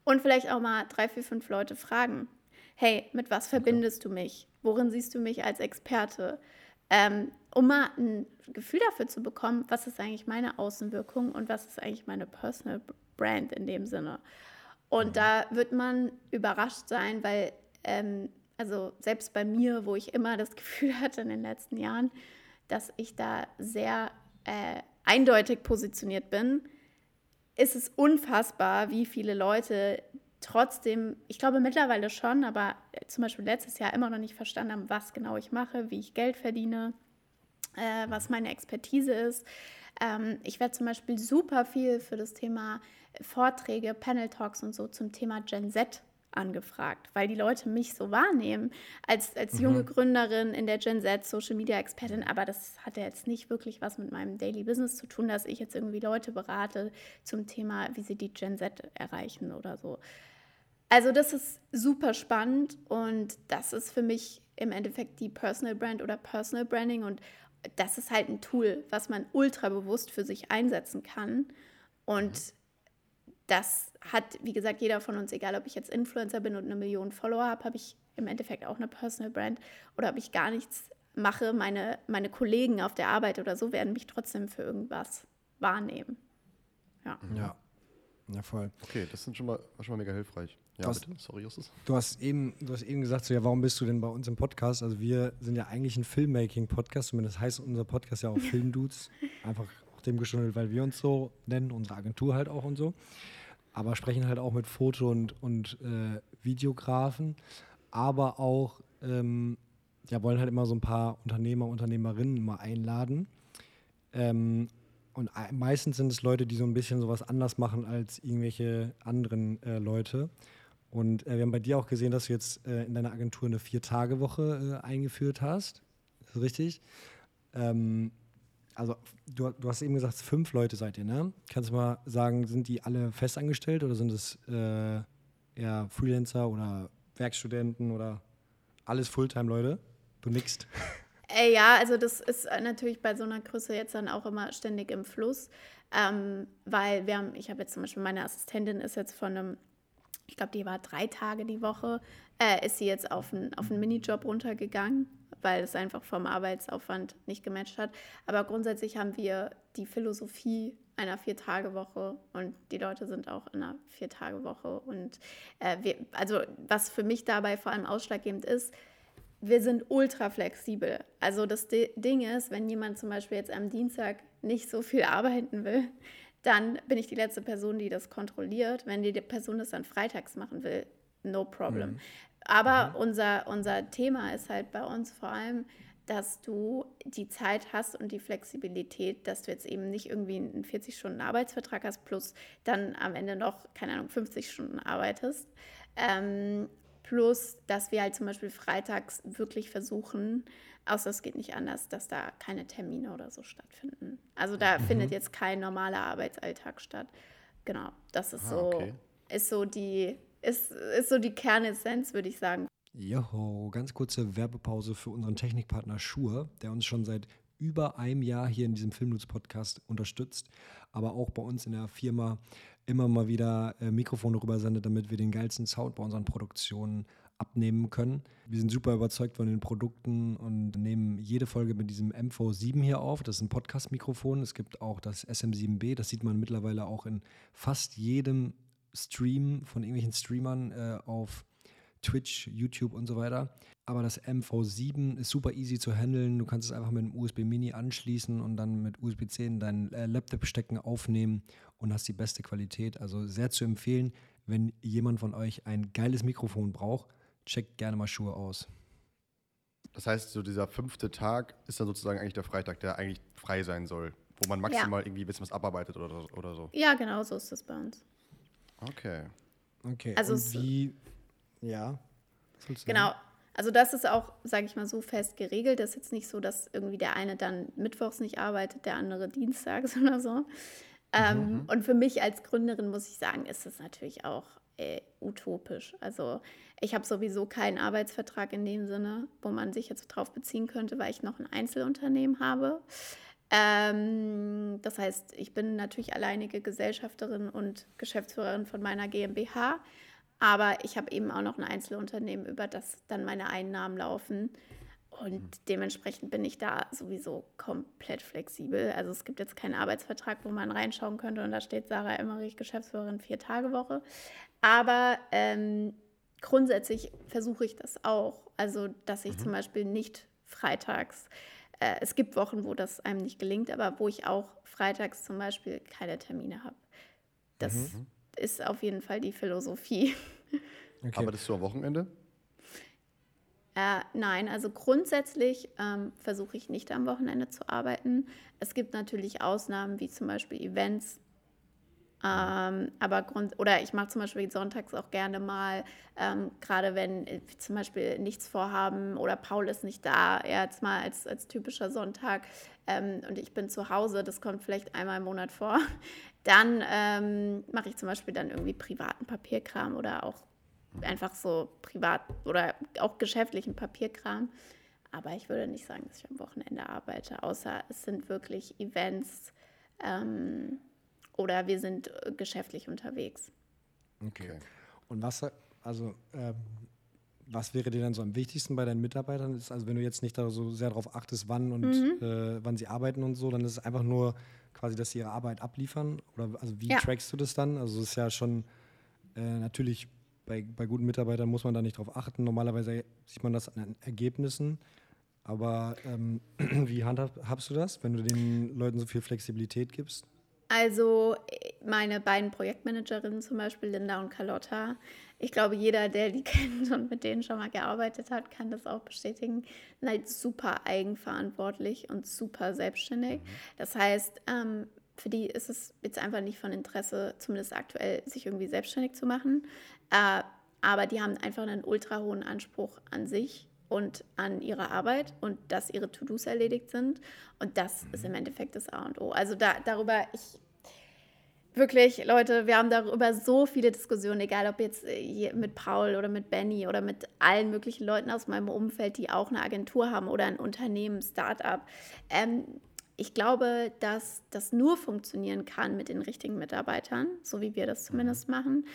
Und vielleicht auch mal drei, vier, fünf Leute fragen. Hey, mit was verbindest du mich? Worin siehst du mich als Experte? Ähm, um mal ein Gefühl dafür zu bekommen, was ist eigentlich meine Außenwirkung und was ist eigentlich meine Personal Brand in dem Sinne. Und mhm. da wird man überrascht sein, weil, ähm, also selbst bei mir, wo ich immer das Gefühl hatte in den letzten Jahren, dass ich da sehr äh, eindeutig positioniert bin, ist es unfassbar, wie viele Leute trotzdem, ich glaube mittlerweile schon, aber zum Beispiel letztes Jahr immer noch nicht verstanden haben, was genau ich mache, wie ich Geld verdiene, äh, was meine Expertise ist. Ähm, ich werde zum Beispiel super viel für das Thema Vorträge, Panel Talks und so zum Thema Gen Z angefragt, weil die Leute mich so wahrnehmen als, als mhm. junge Gründerin in der Gen Z, Social Media Expertin, aber das hat ja jetzt nicht wirklich was mit meinem Daily Business zu tun, dass ich jetzt irgendwie Leute berate zum Thema, wie sie die Gen Z erreichen oder so. Also das ist super spannend und das ist für mich im Endeffekt die Personal Brand oder Personal Branding und das ist halt ein Tool, was man ultra bewusst für sich einsetzen kann. Und mhm. das hat, wie gesagt, jeder von uns, egal ob ich jetzt Influencer bin und eine Million Follower habe, habe ich im Endeffekt auch eine Personal Brand oder ob ich gar nichts mache, meine, meine Kollegen auf der Arbeit oder so werden mich trotzdem für irgendwas wahrnehmen. Ja. Ja, ja voll. Okay, das sind schon mal, war schon mal mega hilfreich. Ja, hast, bitte. Sorry, Justus. Du hast, eben, du hast eben gesagt, so, ja, warum bist du denn bei uns im Podcast? Also wir sind ja eigentlich ein Filmmaking-Podcast, zumindest heißt unser Podcast ja auch Filmdudes. Einfach auch dem geschuldet, weil wir uns so nennen, unsere Agentur halt auch und so. Aber sprechen halt auch mit Foto- und, und äh, Videografen, aber auch, ähm, ja, wollen halt immer so ein paar Unternehmer, Unternehmerinnen mal einladen. Ähm, und meistens sind es Leute, die so ein bisschen sowas anders machen als irgendwelche anderen äh, Leute. Und äh, wir haben bei dir auch gesehen, dass du jetzt äh, in deiner Agentur eine Vier-Tage-Woche äh, eingeführt hast. Ist das richtig? Ähm, also du, du, hast eben gesagt, fünf Leute seid ihr, ne? Kannst du mal sagen, sind die alle festangestellt oder sind es äh, eher Freelancer oder Werkstudenten oder alles Fulltime-Leute? Du nickst. Äh, ja, also das ist äh, natürlich bei so einer Größe jetzt dann auch immer ständig im Fluss, ähm, weil wir haben, ich habe jetzt zum Beispiel meine Assistentin ist jetzt von einem ich glaube, die war drei Tage die Woche, äh, ist sie jetzt auf einen, auf einen Minijob runtergegangen, weil es einfach vom Arbeitsaufwand nicht gematcht hat. Aber grundsätzlich haben wir die Philosophie einer Vier-Tage-Woche und die Leute sind auch in einer Vier-Tage-Woche. Und äh, wir, also was für mich dabei vor allem ausschlaggebend ist, wir sind ultra flexibel. Also das Ding ist, wenn jemand zum Beispiel jetzt am Dienstag nicht so viel arbeiten will, dann bin ich die letzte Person, die das kontrolliert. Wenn die Person das dann freitags machen will, no problem. Mhm. Aber mhm. Unser, unser Thema ist halt bei uns vor allem, dass du die Zeit hast und die Flexibilität, dass du jetzt eben nicht irgendwie einen 40-Stunden-Arbeitsvertrag hast, plus dann am Ende noch, keine Ahnung, 50 Stunden arbeitest. Ähm, plus, dass wir halt zum Beispiel freitags wirklich versuchen, Außer es geht nicht anders, dass da keine Termine oder so stattfinden. Also da mhm. findet jetzt kein normaler Arbeitsalltag statt. Genau, das ist ah, so, okay. ist so die, ist, ist so die Kernessenz, würde ich sagen. Joho, ganz kurze Werbepause für unseren Technikpartner Schur, der uns schon seit über einem Jahr hier in diesem Filmnuts-Podcast unterstützt, aber auch bei uns in der Firma immer mal wieder äh, Mikrofone rübersendet, damit wir den geilsten Sound bei unseren Produktionen abnehmen können. Wir sind super überzeugt von den Produkten und nehmen jede Folge mit diesem MV7 hier auf. Das ist ein Podcast-Mikrofon. Es gibt auch das SM7B. Das sieht man mittlerweile auch in fast jedem Stream von irgendwelchen Streamern äh, auf Twitch, YouTube und so weiter. Aber das MV7 ist super easy zu handeln. Du kannst es einfach mit einem USB Mini anschließen und dann mit USB-C in deinen äh, Laptop stecken, aufnehmen und hast die beste Qualität. Also sehr zu empfehlen, wenn jemand von euch ein geiles Mikrofon braucht checkt gerne mal Schuhe aus. Das heißt, so dieser fünfte Tag ist dann sozusagen eigentlich der Freitag, der eigentlich frei sein soll, wo man maximal ja. irgendwie ein bisschen was abarbeitet oder, oder so. Ja, genau so ist das bei uns. Okay. Okay. Also und wie, ja. Genau. Also das ist auch, sage ich mal, so fest geregelt. Das ist jetzt nicht so, dass irgendwie der eine dann mittwochs nicht arbeitet, der andere dienstags oder so. Ähm, mhm. Und für mich als Gründerin muss ich sagen, ist das natürlich auch äh, utopisch. Also ich habe sowieso keinen Arbeitsvertrag in dem Sinne, wo man sich jetzt drauf beziehen könnte, weil ich noch ein Einzelunternehmen habe. Ähm, das heißt, ich bin natürlich alleinige Gesellschafterin und Geschäftsführerin von meiner GmbH, aber ich habe eben auch noch ein Einzelunternehmen, über das dann meine Einnahmen laufen. Und mhm. dementsprechend bin ich da sowieso komplett flexibel. Also es gibt jetzt keinen Arbeitsvertrag, wo man reinschauen könnte und da steht Sarah Emmerich, Geschäftsführerin, vier Tage Woche. Aber ähm, grundsätzlich versuche ich das auch. Also, dass ich mhm. zum Beispiel nicht freitags, äh, es gibt Wochen, wo das einem nicht gelingt, aber wo ich auch freitags zum Beispiel keine Termine habe. Das mhm. ist auf jeden Fall die Philosophie. Okay. Aber das ist so am Wochenende? Äh, nein, also grundsätzlich ähm, versuche ich nicht am Wochenende zu arbeiten. Es gibt natürlich Ausnahmen, wie zum Beispiel Events, ähm, aber Grund oder ich mache zum Beispiel sonntags auch gerne mal, ähm, gerade wenn wir zum Beispiel nichts vorhaben oder Paul ist nicht da, jetzt mal als, als typischer Sonntag ähm, und ich bin zu Hause, das kommt vielleicht einmal im Monat vor, dann ähm, mache ich zum Beispiel dann irgendwie privaten Papierkram oder auch einfach so privat oder auch geschäftlichen Papierkram. Aber ich würde nicht sagen, dass ich am Wochenende arbeite, außer es sind wirklich Events. Ähm, oder wir sind äh, geschäftlich unterwegs. Okay. Und was, also, ähm, was wäre dir dann so am wichtigsten bei deinen Mitarbeitern? Ist, also wenn du jetzt nicht da so sehr darauf achtest, wann und mhm. äh, wann sie arbeiten und so, dann ist es einfach nur quasi, dass sie ihre Arbeit abliefern? Oder also wie ja. trackst du das dann? Also es ist ja schon äh, natürlich bei, bei guten Mitarbeitern muss man da nicht drauf achten. Normalerweise sieht man das an den Ergebnissen. Aber ähm, wie handhabst du das, wenn du den Leuten so viel Flexibilität gibst? Also meine beiden Projektmanagerinnen zum Beispiel, Linda und Carlotta, ich glaube, jeder, der die kennt und mit denen schon mal gearbeitet hat, kann das auch bestätigen, sind halt super eigenverantwortlich und super selbstständig. Mhm. Das heißt, ähm, für die ist es jetzt einfach nicht von Interesse, zumindest aktuell, sich irgendwie selbstständig zu machen. Äh, aber die haben einfach einen ultra hohen Anspruch an sich und an ihre Arbeit und dass ihre To-Dos erledigt sind. Und das ist im Endeffekt das A und O. Also da, darüber, ich wirklich, Leute, wir haben darüber so viele Diskussionen, egal ob jetzt mit Paul oder mit Benny oder mit allen möglichen Leuten aus meinem Umfeld, die auch eine Agentur haben oder ein Unternehmen, Startup. Ähm, ich glaube, dass das nur funktionieren kann mit den richtigen Mitarbeitern, so wie wir das zumindest mhm. machen.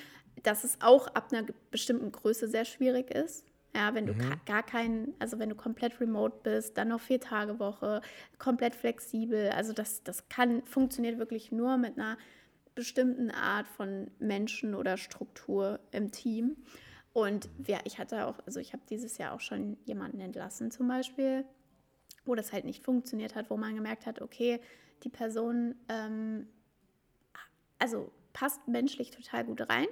Dass es auch ab einer bestimmten Größe sehr schwierig ist ja, wenn du mhm. gar keinen, also wenn du komplett remote bist, dann noch vier Tage Woche, komplett flexibel. Also das, das kann, funktioniert wirklich nur mit einer bestimmten Art von Menschen oder Struktur im Team. Und ja, ich hatte auch, also ich habe dieses Jahr auch schon jemanden entlassen zum Beispiel, wo das halt nicht funktioniert hat, wo man gemerkt hat, okay, die Person, ähm, also passt menschlich total gut rein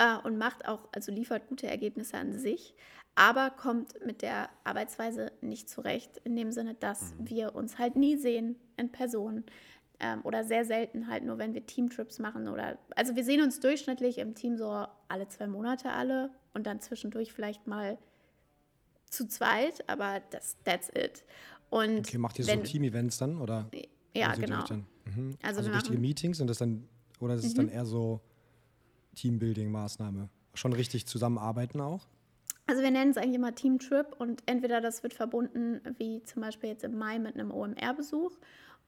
äh, und macht auch, also liefert gute Ergebnisse an sich, aber kommt mit der Arbeitsweise nicht zurecht, in dem Sinne, dass mhm. wir uns halt nie sehen in Person ähm, oder sehr selten halt nur, wenn wir Teamtrips machen oder, also wir sehen uns durchschnittlich im Team so alle zwei Monate alle und dann zwischendurch vielleicht mal zu zweit, aber das, that's it. Und okay, macht ihr so Team-Events dann oder? Ja, genau. Dann, mhm. Also, also richtige Meetings sind das dann, oder ist es mhm. dann eher so Teambuilding-Maßnahme? Schon richtig zusammenarbeiten auch? Also wir nennen es eigentlich immer Teamtrip und entweder das wird verbunden, wie zum Beispiel jetzt im Mai mit einem OMR-Besuch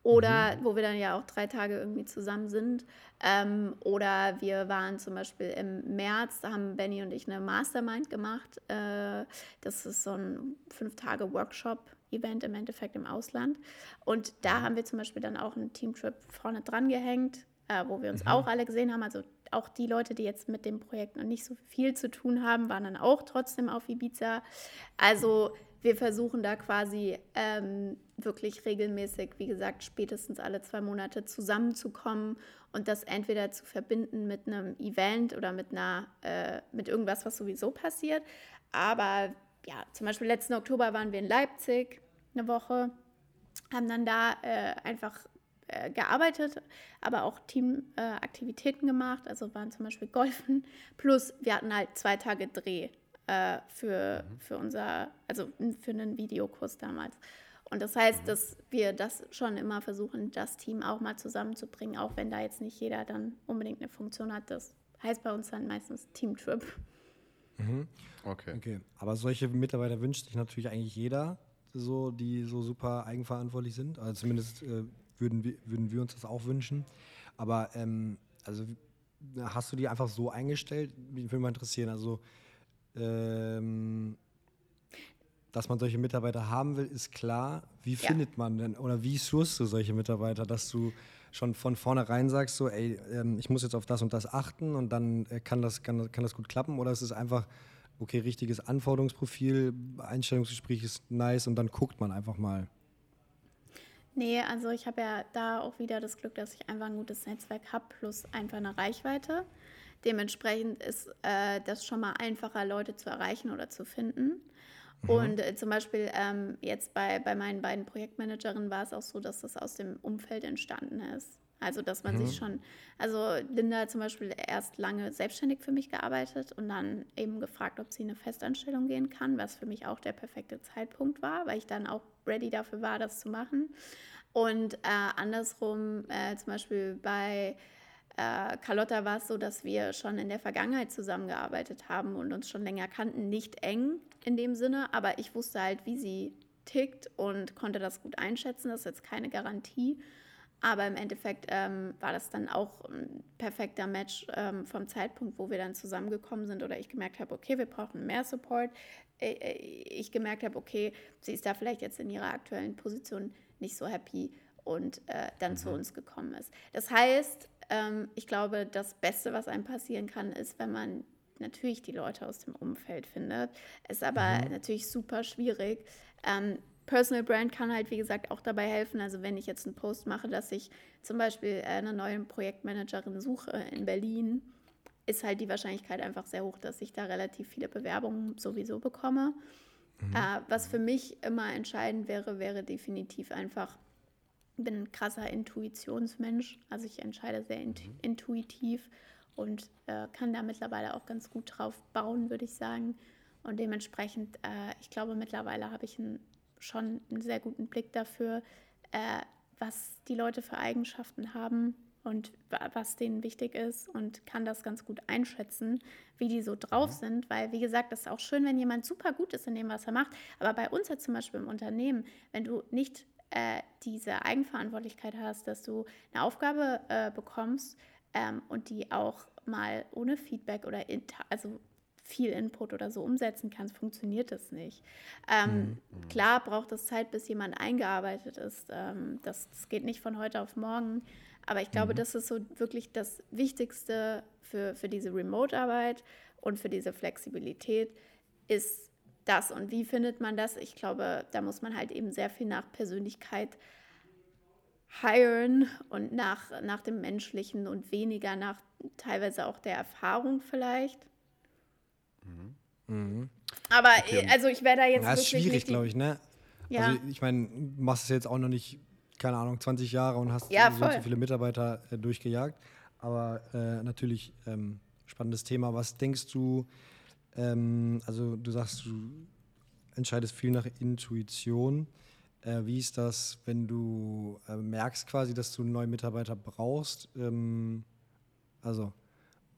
oder mhm. wo wir dann ja auch drei Tage irgendwie zusammen sind. Ähm, oder wir waren zum Beispiel im März, da haben Benny und ich eine Mastermind gemacht. Äh, das ist so ein fünf Tage Workshop-Event im Endeffekt im Ausland. Und da mhm. haben wir zum Beispiel dann auch einen Teamtrip vorne dran gehängt, äh, wo wir uns mhm. auch alle gesehen haben. Also auch die Leute, die jetzt mit dem Projekt noch nicht so viel zu tun haben, waren dann auch trotzdem auf Ibiza. Also wir versuchen da quasi ähm, wirklich regelmäßig, wie gesagt, spätestens alle zwei Monate zusammenzukommen und das entweder zu verbinden mit einem Event oder mit einer, äh, mit irgendwas, was sowieso passiert. Aber ja, zum Beispiel letzten Oktober waren wir in Leipzig eine Woche, haben dann da äh, einfach äh, gearbeitet, aber auch Teamaktivitäten äh, gemacht, also waren zum Beispiel Golfen. Plus wir hatten halt zwei Tage Dreh. äh, für, mhm. für unser, also für einen Videokurs damals. Und das heißt, mhm. dass wir das schon immer versuchen, das Team auch mal zusammenzubringen, auch wenn da jetzt nicht jeder dann unbedingt eine Funktion hat. Das heißt bei uns dann meistens Teamtrip. Mhm. Okay. okay. Aber solche Mitarbeiter wünscht sich natürlich eigentlich jeder, so, die so super eigenverantwortlich sind. Also zumindest äh, würden, wir, würden wir uns das auch wünschen. Aber ähm, also hast du die einfach so eingestellt? Mich würde mal interessieren. Also ähm, dass man solche Mitarbeiter haben will, ist klar. Wie ja. findet man denn oder wie suchst du solche Mitarbeiter, dass du schon von vornherein sagst, so, ey, ähm, ich muss jetzt auf das und das achten und dann äh, kann, das, kann, kann das gut klappen? Oder ist es einfach, okay, richtiges Anforderungsprofil, Einstellungsgespräch ist nice und dann guckt man einfach mal? Nee, also ich habe ja da auch wieder das Glück, dass ich einfach ein gutes Netzwerk habe plus einfach eine Reichweite. Dementsprechend ist äh, das schon mal einfacher, Leute zu erreichen oder zu finden. Mhm. Und äh, zum Beispiel ähm, jetzt bei, bei meinen beiden Projektmanagerinnen war es auch so, dass das aus dem Umfeld entstanden ist. Also, dass man mhm. sich schon, also Linda hat zum Beispiel erst lange selbstständig für mich gearbeitet und dann eben gefragt, ob sie in eine Festanstellung gehen kann, was für mich auch der perfekte Zeitpunkt war, weil ich dann auch ready dafür war, das zu machen. Und äh, andersrum, äh, zum Beispiel bei äh, Carlotta war es so, dass wir schon in der Vergangenheit zusammengearbeitet haben und uns schon länger kannten. Nicht eng in dem Sinne, aber ich wusste halt, wie sie tickt und konnte das gut einschätzen. Das ist jetzt keine Garantie. Aber im Endeffekt ähm, war das dann auch ein perfekter Match ähm, vom Zeitpunkt, wo wir dann zusammengekommen sind oder ich gemerkt habe, okay, wir brauchen mehr Support. Äh, äh, ich gemerkt habe, okay, sie ist da vielleicht jetzt in ihrer aktuellen Position nicht so happy und äh, dann mhm. zu uns gekommen ist. Das heißt, ähm, ich glaube, das Beste, was einem passieren kann, ist, wenn man natürlich die Leute aus dem Umfeld findet. Ist aber mhm. natürlich super schwierig. Ähm, Personal Brand kann halt, wie gesagt, auch dabei helfen. Also wenn ich jetzt einen Post mache, dass ich zum Beispiel eine neue Projektmanagerin suche in Berlin, ist halt die Wahrscheinlichkeit einfach sehr hoch, dass ich da relativ viele Bewerbungen sowieso bekomme. Mhm. Äh, was für mich immer entscheidend wäre, wäre definitiv einfach bin ein krasser Intuitionsmensch, also ich entscheide sehr int mhm. intuitiv und äh, kann da mittlerweile auch ganz gut drauf bauen, würde ich sagen. Und dementsprechend, äh, ich glaube, mittlerweile habe ich ein, schon einen sehr guten Blick dafür, äh, was die Leute für Eigenschaften haben und was denen wichtig ist und kann das ganz gut einschätzen, wie die so drauf mhm. sind, weil wie gesagt, das ist auch schön, wenn jemand super gut ist in dem, was er macht, aber bei uns jetzt zum Beispiel im Unternehmen, wenn du nicht äh, diese Eigenverantwortlichkeit hast, dass du eine Aufgabe äh, bekommst ähm, und die auch mal ohne Feedback oder also viel Input oder so umsetzen kannst, funktioniert das nicht. Ähm, mhm. Klar braucht es Zeit, bis jemand eingearbeitet ist. Ähm, das, das, geht nicht von heute auf morgen. Aber ich glaube, mhm. das ist so wirklich das Wichtigste für, für diese Remote-Arbeit und für diese Flexibilität, ist das und wie findet man das? Ich glaube, da muss man halt eben sehr viel nach Persönlichkeit hiren und nach, nach dem Menschlichen und weniger nach teilweise auch der Erfahrung vielleicht. Mhm. Aber okay. also ich wäre da jetzt. Ja, ist schwierig, glaube ich, ne? Ja. Also ich meine, du machst es jetzt auch noch nicht, keine Ahnung, 20 Jahre und hast ja, so, so viele Mitarbeiter äh, durchgejagt. Aber äh, natürlich ähm, spannendes Thema. Was denkst du, ähm, also du sagst, du entscheidest viel nach Intuition. Äh, wie ist das, wenn du äh, merkst quasi, dass du einen neuen Mitarbeiter brauchst? Ähm, also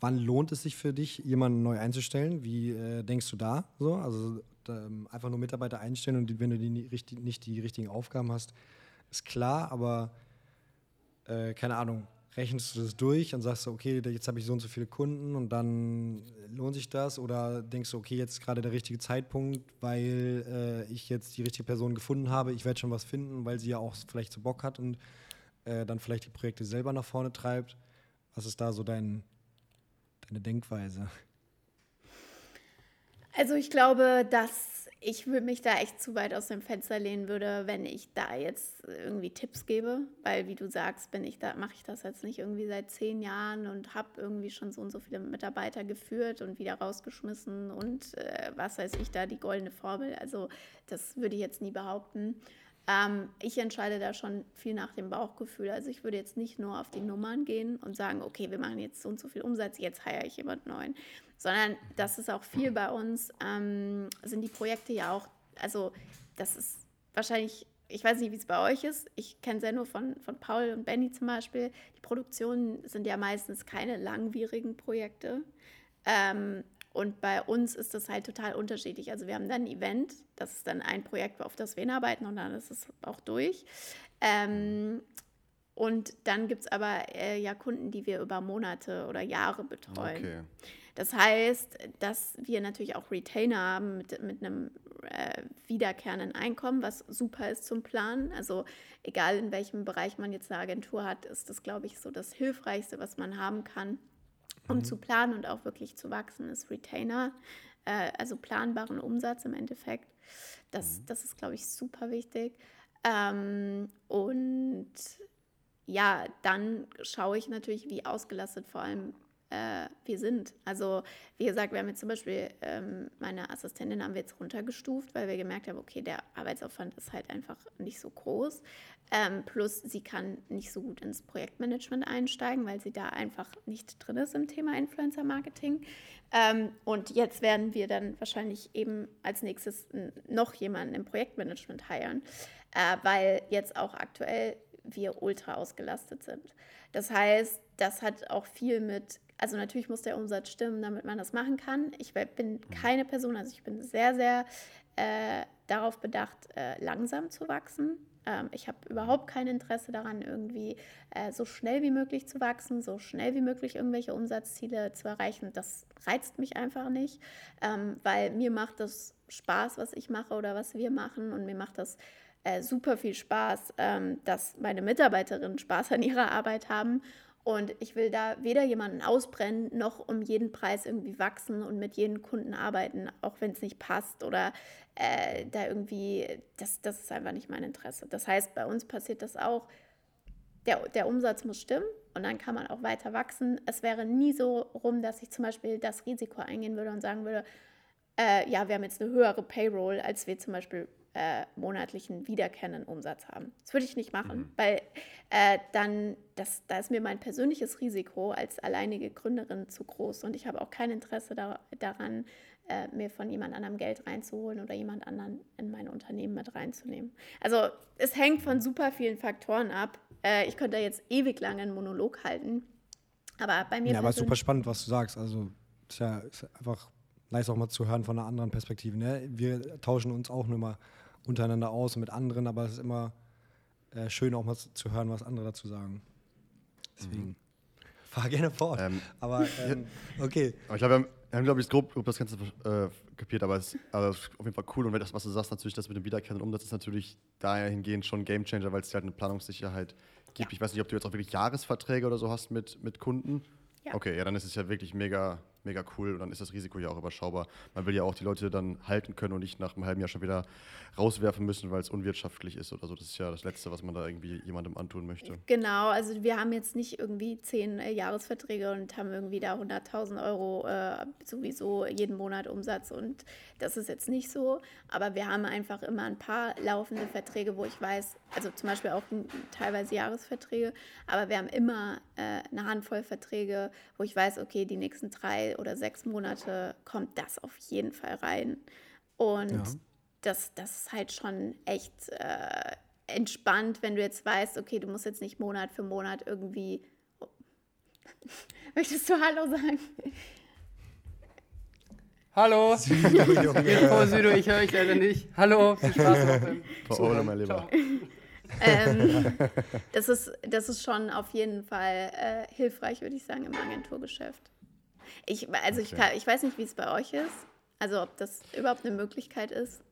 wann lohnt es sich für dich, jemanden neu einzustellen? Wie äh, denkst du da so? Also da, ähm, einfach nur Mitarbeiter einstellen und die, wenn du die nicht, nicht die richtigen Aufgaben hast, ist klar, aber äh, keine Ahnung, rechnest du das durch und sagst, okay, jetzt habe ich so und so viele Kunden und dann lohnt sich das? Oder denkst du, okay, jetzt ist gerade der richtige Zeitpunkt, weil äh, ich jetzt die richtige Person gefunden habe, ich werde schon was finden, weil sie ja auch vielleicht so Bock hat und äh, dann vielleicht die Projekte selber nach vorne treibt? Was ist da so dein, deine Denkweise? Also ich glaube, dass ich mich da echt zu weit aus dem Fenster lehnen würde, wenn ich da jetzt irgendwie Tipps gebe, weil wie du sagst, bin ich da, mache ich das jetzt nicht irgendwie seit zehn Jahren und habe irgendwie schon so und so viele Mitarbeiter geführt und wieder rausgeschmissen und äh, was weiß ich da die goldene Formel. Also das würde ich jetzt nie behaupten. Ähm, ich entscheide da schon viel nach dem Bauchgefühl. Also ich würde jetzt nicht nur auf die Nummern gehen und sagen, okay, wir machen jetzt so und so viel Umsatz, jetzt heiere ich jemand neuen. Sondern das ist auch viel bei uns, ähm, sind die Projekte ja auch, also das ist wahrscheinlich ich weiß nicht, wie es bei euch ist. Ich kenne es ja nur von, von Paul und Benny zum Beispiel. Die Produktionen sind ja meistens keine langwierigen Projekte. Ähm, und bei uns ist das halt total unterschiedlich. Also wir haben dann ein Event, das ist dann ein Projekt, auf das wir hinarbeiten und dann ist es auch durch. Ähm, und dann gibt es aber äh, ja Kunden, die wir über Monate oder Jahre betreuen. Okay. Das heißt, dass wir natürlich auch Retainer haben mit, mit einem äh, wiederkehrenden Einkommen, was super ist zum Planen. Also egal in welchem Bereich man jetzt eine Agentur hat, ist das, glaube ich, so das Hilfreichste, was man haben kann um mhm. zu planen und auch wirklich zu wachsen, ist Retainer, äh, also planbaren Umsatz im Endeffekt. Das, mhm. das ist, glaube ich, super wichtig. Ähm, und ja, dann schaue ich natürlich, wie ausgelastet vor allem äh, wir sind. Also wie gesagt, wir haben jetzt zum Beispiel ähm, meine Assistentin haben wir jetzt runtergestuft, weil wir gemerkt haben, okay, der Arbeitsaufwand ist halt einfach nicht so groß. Ähm, plus sie kann nicht so gut ins Projektmanagement einsteigen, weil sie da einfach nicht drin ist im Thema Influencer Marketing. Ähm, und jetzt werden wir dann wahrscheinlich eben als nächstes noch jemanden im Projektmanagement heiren, äh, weil jetzt auch aktuell wir ultra ausgelastet sind. Das heißt, das hat auch viel mit also natürlich muss der Umsatz stimmen, damit man das machen kann. Ich bin mhm. keine Person, also ich bin sehr, sehr äh, darauf bedacht, äh, langsam zu wachsen. Ähm, ich habe überhaupt kein Interesse daran, irgendwie äh, so schnell wie möglich zu wachsen, so schnell wie möglich irgendwelche Umsatzziele zu erreichen. Das reizt mich einfach nicht, ähm, weil mir macht das Spaß, was ich mache oder was wir machen und mir macht das äh, super viel Spaß, ähm, dass meine Mitarbeiterinnen Spaß an ihrer Arbeit haben und ich will da weder jemanden ausbrennen, noch um jeden Preis irgendwie wachsen und mit jedem Kunden arbeiten, auch wenn es nicht passt oder äh, da irgendwie, das, das ist einfach nicht mein Interesse. Das heißt, bei uns passiert das auch, der, der Umsatz muss stimmen und dann kann man auch weiter wachsen. Es wäre nie so rum, dass ich zum Beispiel das Risiko eingehen würde und sagen würde, äh, ja, wir haben jetzt eine höhere Payroll, als wir zum Beispiel äh, monatlichen wiederkehrenden Umsatz haben. Das würde ich nicht machen, mhm. weil äh, dann, das, da ist mir mein persönliches Risiko als alleinige Gründerin zu groß und ich habe auch kein Interesse da, daran, äh, mir von jemand anderem Geld reinzuholen oder jemand anderen in mein Unternehmen mit reinzunehmen. Also es hängt von super vielen Faktoren ab. Äh, ich könnte jetzt ewig lange einen Monolog halten, aber bei mir. Ja, aber super spannend, was du sagst. Also ist ja ist einfach nice auch mal zu hören von einer anderen Perspektive. Ne? Wir tauschen uns auch nur mal untereinander aus und mit anderen, aber es ist immer äh, schön auch mal zu hören, was andere dazu sagen. Deswegen. Mhm. Fahr gerne fort. Ähm, aber ähm, okay. Aber ich glaube, wir haben, haben glaube ich, grob, grob, das Ganze äh, kapiert, aber es also ist auf jeden Fall cool. Und das, was du sagst, natürlich, das mit dem Wiederkehrenden Umsatz ist natürlich dahingehend schon ein Gamechanger, weil es halt eine Planungssicherheit gibt. Ja. Ich weiß nicht, ob du jetzt auch wirklich Jahresverträge oder so hast mit, mit Kunden. Ja. Okay, ja, dann ist es ja wirklich mega, mega cool und dann ist das Risiko ja auch überschaubar. Man will ja auch die Leute dann halten können und nicht nach einem halben Jahr schon wieder rauswerfen müssen, weil es unwirtschaftlich ist oder so. Das ist ja das Letzte, was man da irgendwie jemandem antun möchte. Genau, also wir haben jetzt nicht irgendwie zehn äh, Jahresverträge und haben irgendwie da 100.000 Euro äh, sowieso jeden Monat Umsatz und das ist jetzt nicht so. Aber wir haben einfach immer ein paar laufende Verträge, wo ich weiß, also zum Beispiel auch teilweise Jahresverträge, aber wir haben immer äh, eine Handvoll Verträge, wo ich weiß, okay, die nächsten drei oder sechs Monate kommt das auf jeden Fall rein. Und ja. das, das ist halt schon echt äh, entspannt, wenn du jetzt weißt, okay, du musst jetzt nicht Monat für Monat irgendwie. Oh. Möchtest du Hallo sagen? Hallo. Südo, Info, Südo, ich höre euch leider nicht. Hallo, viel Spaß noch beim Zuhören. mein Lieber. ähm, das, ist, das ist schon auf jeden Fall äh, hilfreich, würde ich sagen, im Agenturgeschäft. Ich, also okay. ich, kann, ich weiß nicht, wie es bei euch ist. Also ob das überhaupt eine Möglichkeit ist.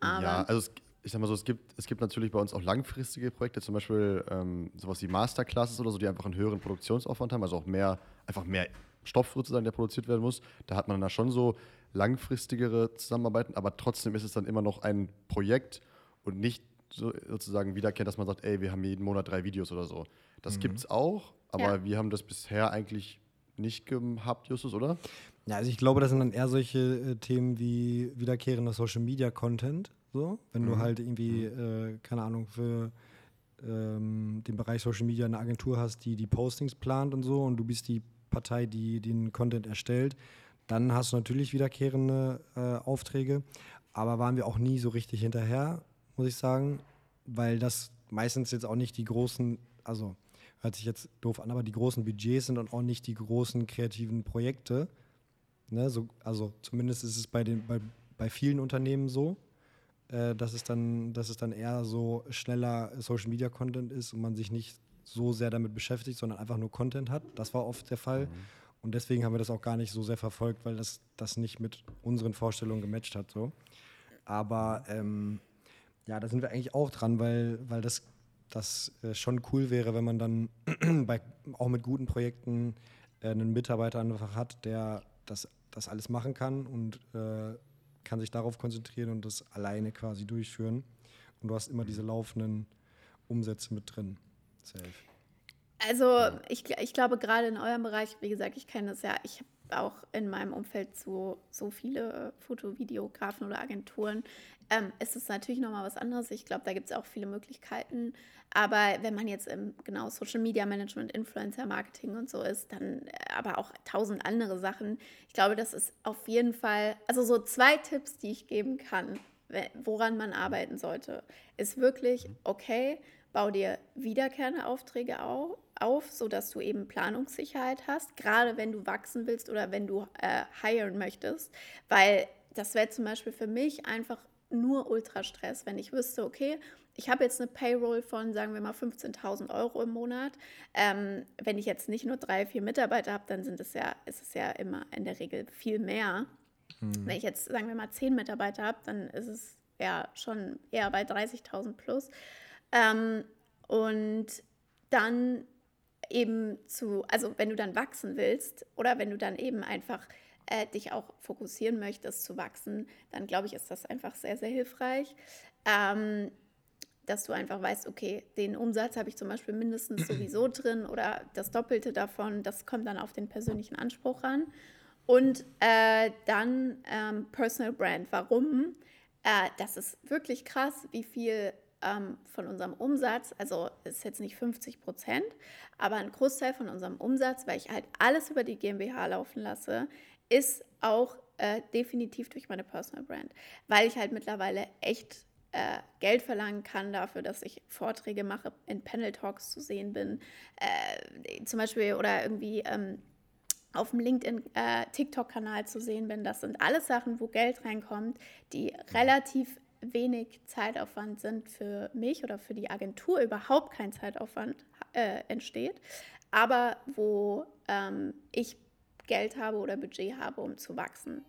Aber ja, also es, ich sag mal so, es gibt, es gibt natürlich bei uns auch langfristige Projekte, zum Beispiel ähm, sowas wie Masterclasses oder so, die einfach einen höheren Produktionsaufwand haben, also auch mehr, einfach mehr Stoff sozusagen, der produziert werden muss. Da hat man dann schon so langfristigere Zusammenarbeiten, aber trotzdem ist es dann immer noch ein Projekt und nicht so, sozusagen wiederkehren, dass man sagt, ey, wir haben jeden Monat drei Videos oder so. Das mhm. gibt es auch, aber ja. wir haben das bisher eigentlich nicht gehabt, Justus, oder? Ja, also ich glaube, das sind dann eher solche äh, Themen wie wiederkehrender Social Media Content. So, wenn mhm. du halt irgendwie, äh, keine Ahnung, für ähm, den Bereich Social Media eine Agentur hast, die die Postings plant und so und du bist die Partei, die den Content erstellt, dann hast du natürlich wiederkehrende äh, Aufträge. Aber waren wir auch nie so richtig hinterher, muss ich sagen, weil das meistens jetzt auch nicht die großen, also hört sich jetzt doof an, aber die großen Budgets sind und auch nicht die großen kreativen Projekte. Ne, so, also zumindest ist es bei, den, bei, bei vielen Unternehmen so, äh, dass, es dann, dass es dann eher so schneller Social Media Content ist und man sich nicht so sehr damit beschäftigt, sondern einfach nur Content hat. Das war oft der Fall. Mhm. Und deswegen haben wir das auch gar nicht so sehr verfolgt, weil das, das nicht mit unseren Vorstellungen gematcht hat. So. Aber ähm, ja, da sind wir eigentlich auch dran, weil, weil das, das äh, schon cool wäre, wenn man dann bei, auch mit guten Projekten äh, einen Mitarbeiter einfach hat, der das, das alles machen kann und äh, kann sich darauf konzentrieren und das alleine quasi durchführen. Und du hast immer diese laufenden Umsätze mit drin. Safe. Also ich, ich glaube gerade in eurem Bereich, wie gesagt, ich kenne das ja, ich habe auch in meinem Umfeld so, so viele Fotovideografen oder Agenturen. Ähm, ist es natürlich nochmal was anderes. Ich glaube, da gibt es auch viele Möglichkeiten. Aber wenn man jetzt im genau Social Media Management, Influencer Marketing und so ist, dann äh, aber auch tausend andere Sachen. Ich glaube, das ist auf jeden Fall, also so zwei Tipps, die ich geben kann, woran man arbeiten sollte, ist wirklich, okay, bau dir wiederkehrende Aufträge auf, auf, sodass du eben Planungssicherheit hast, gerade wenn du wachsen willst oder wenn du äh, hiren möchtest, weil das wäre zum Beispiel für mich einfach nur Ultrastress, wenn ich wüsste, okay, ich habe jetzt eine Payroll von, sagen wir mal, 15.000 Euro im Monat. Ähm, wenn ich jetzt nicht nur drei, vier Mitarbeiter habe, dann sind es ja, ist es ja immer in der Regel viel mehr. Mhm. Wenn ich jetzt, sagen wir mal, zehn Mitarbeiter habe, dann ist es ja schon eher bei 30.000 plus. Ähm, und dann eben zu, also wenn du dann wachsen willst oder wenn du dann eben einfach äh, dich auch fokussieren möchtest zu wachsen, dann glaube ich, ist das einfach sehr, sehr hilfreich. Ähm, dass du einfach weißt, okay, den Umsatz habe ich zum Beispiel mindestens sowieso drin oder das Doppelte davon, das kommt dann auf den persönlichen Anspruch an. Und äh, dann ähm, Personal Brand. Warum? Äh, das ist wirklich krass, wie viel ähm, von unserem Umsatz, also ist jetzt nicht 50 Prozent, aber ein Großteil von unserem Umsatz, weil ich halt alles über die GmbH laufen lasse, ist auch äh, definitiv durch meine Personal Brand, weil ich halt mittlerweile echt äh, Geld verlangen kann dafür, dass ich Vorträge mache, in Panel Talks zu sehen bin, äh, zum Beispiel oder irgendwie ähm, auf dem LinkedIn-TikTok-Kanal äh, zu sehen bin. Das sind alles Sachen, wo Geld reinkommt, die relativ wenig Zeitaufwand sind für mich oder für die Agentur, überhaupt kein Zeitaufwand äh, entsteht, aber wo ähm, ich Geld habe oder Budget habe, um zu wachsen.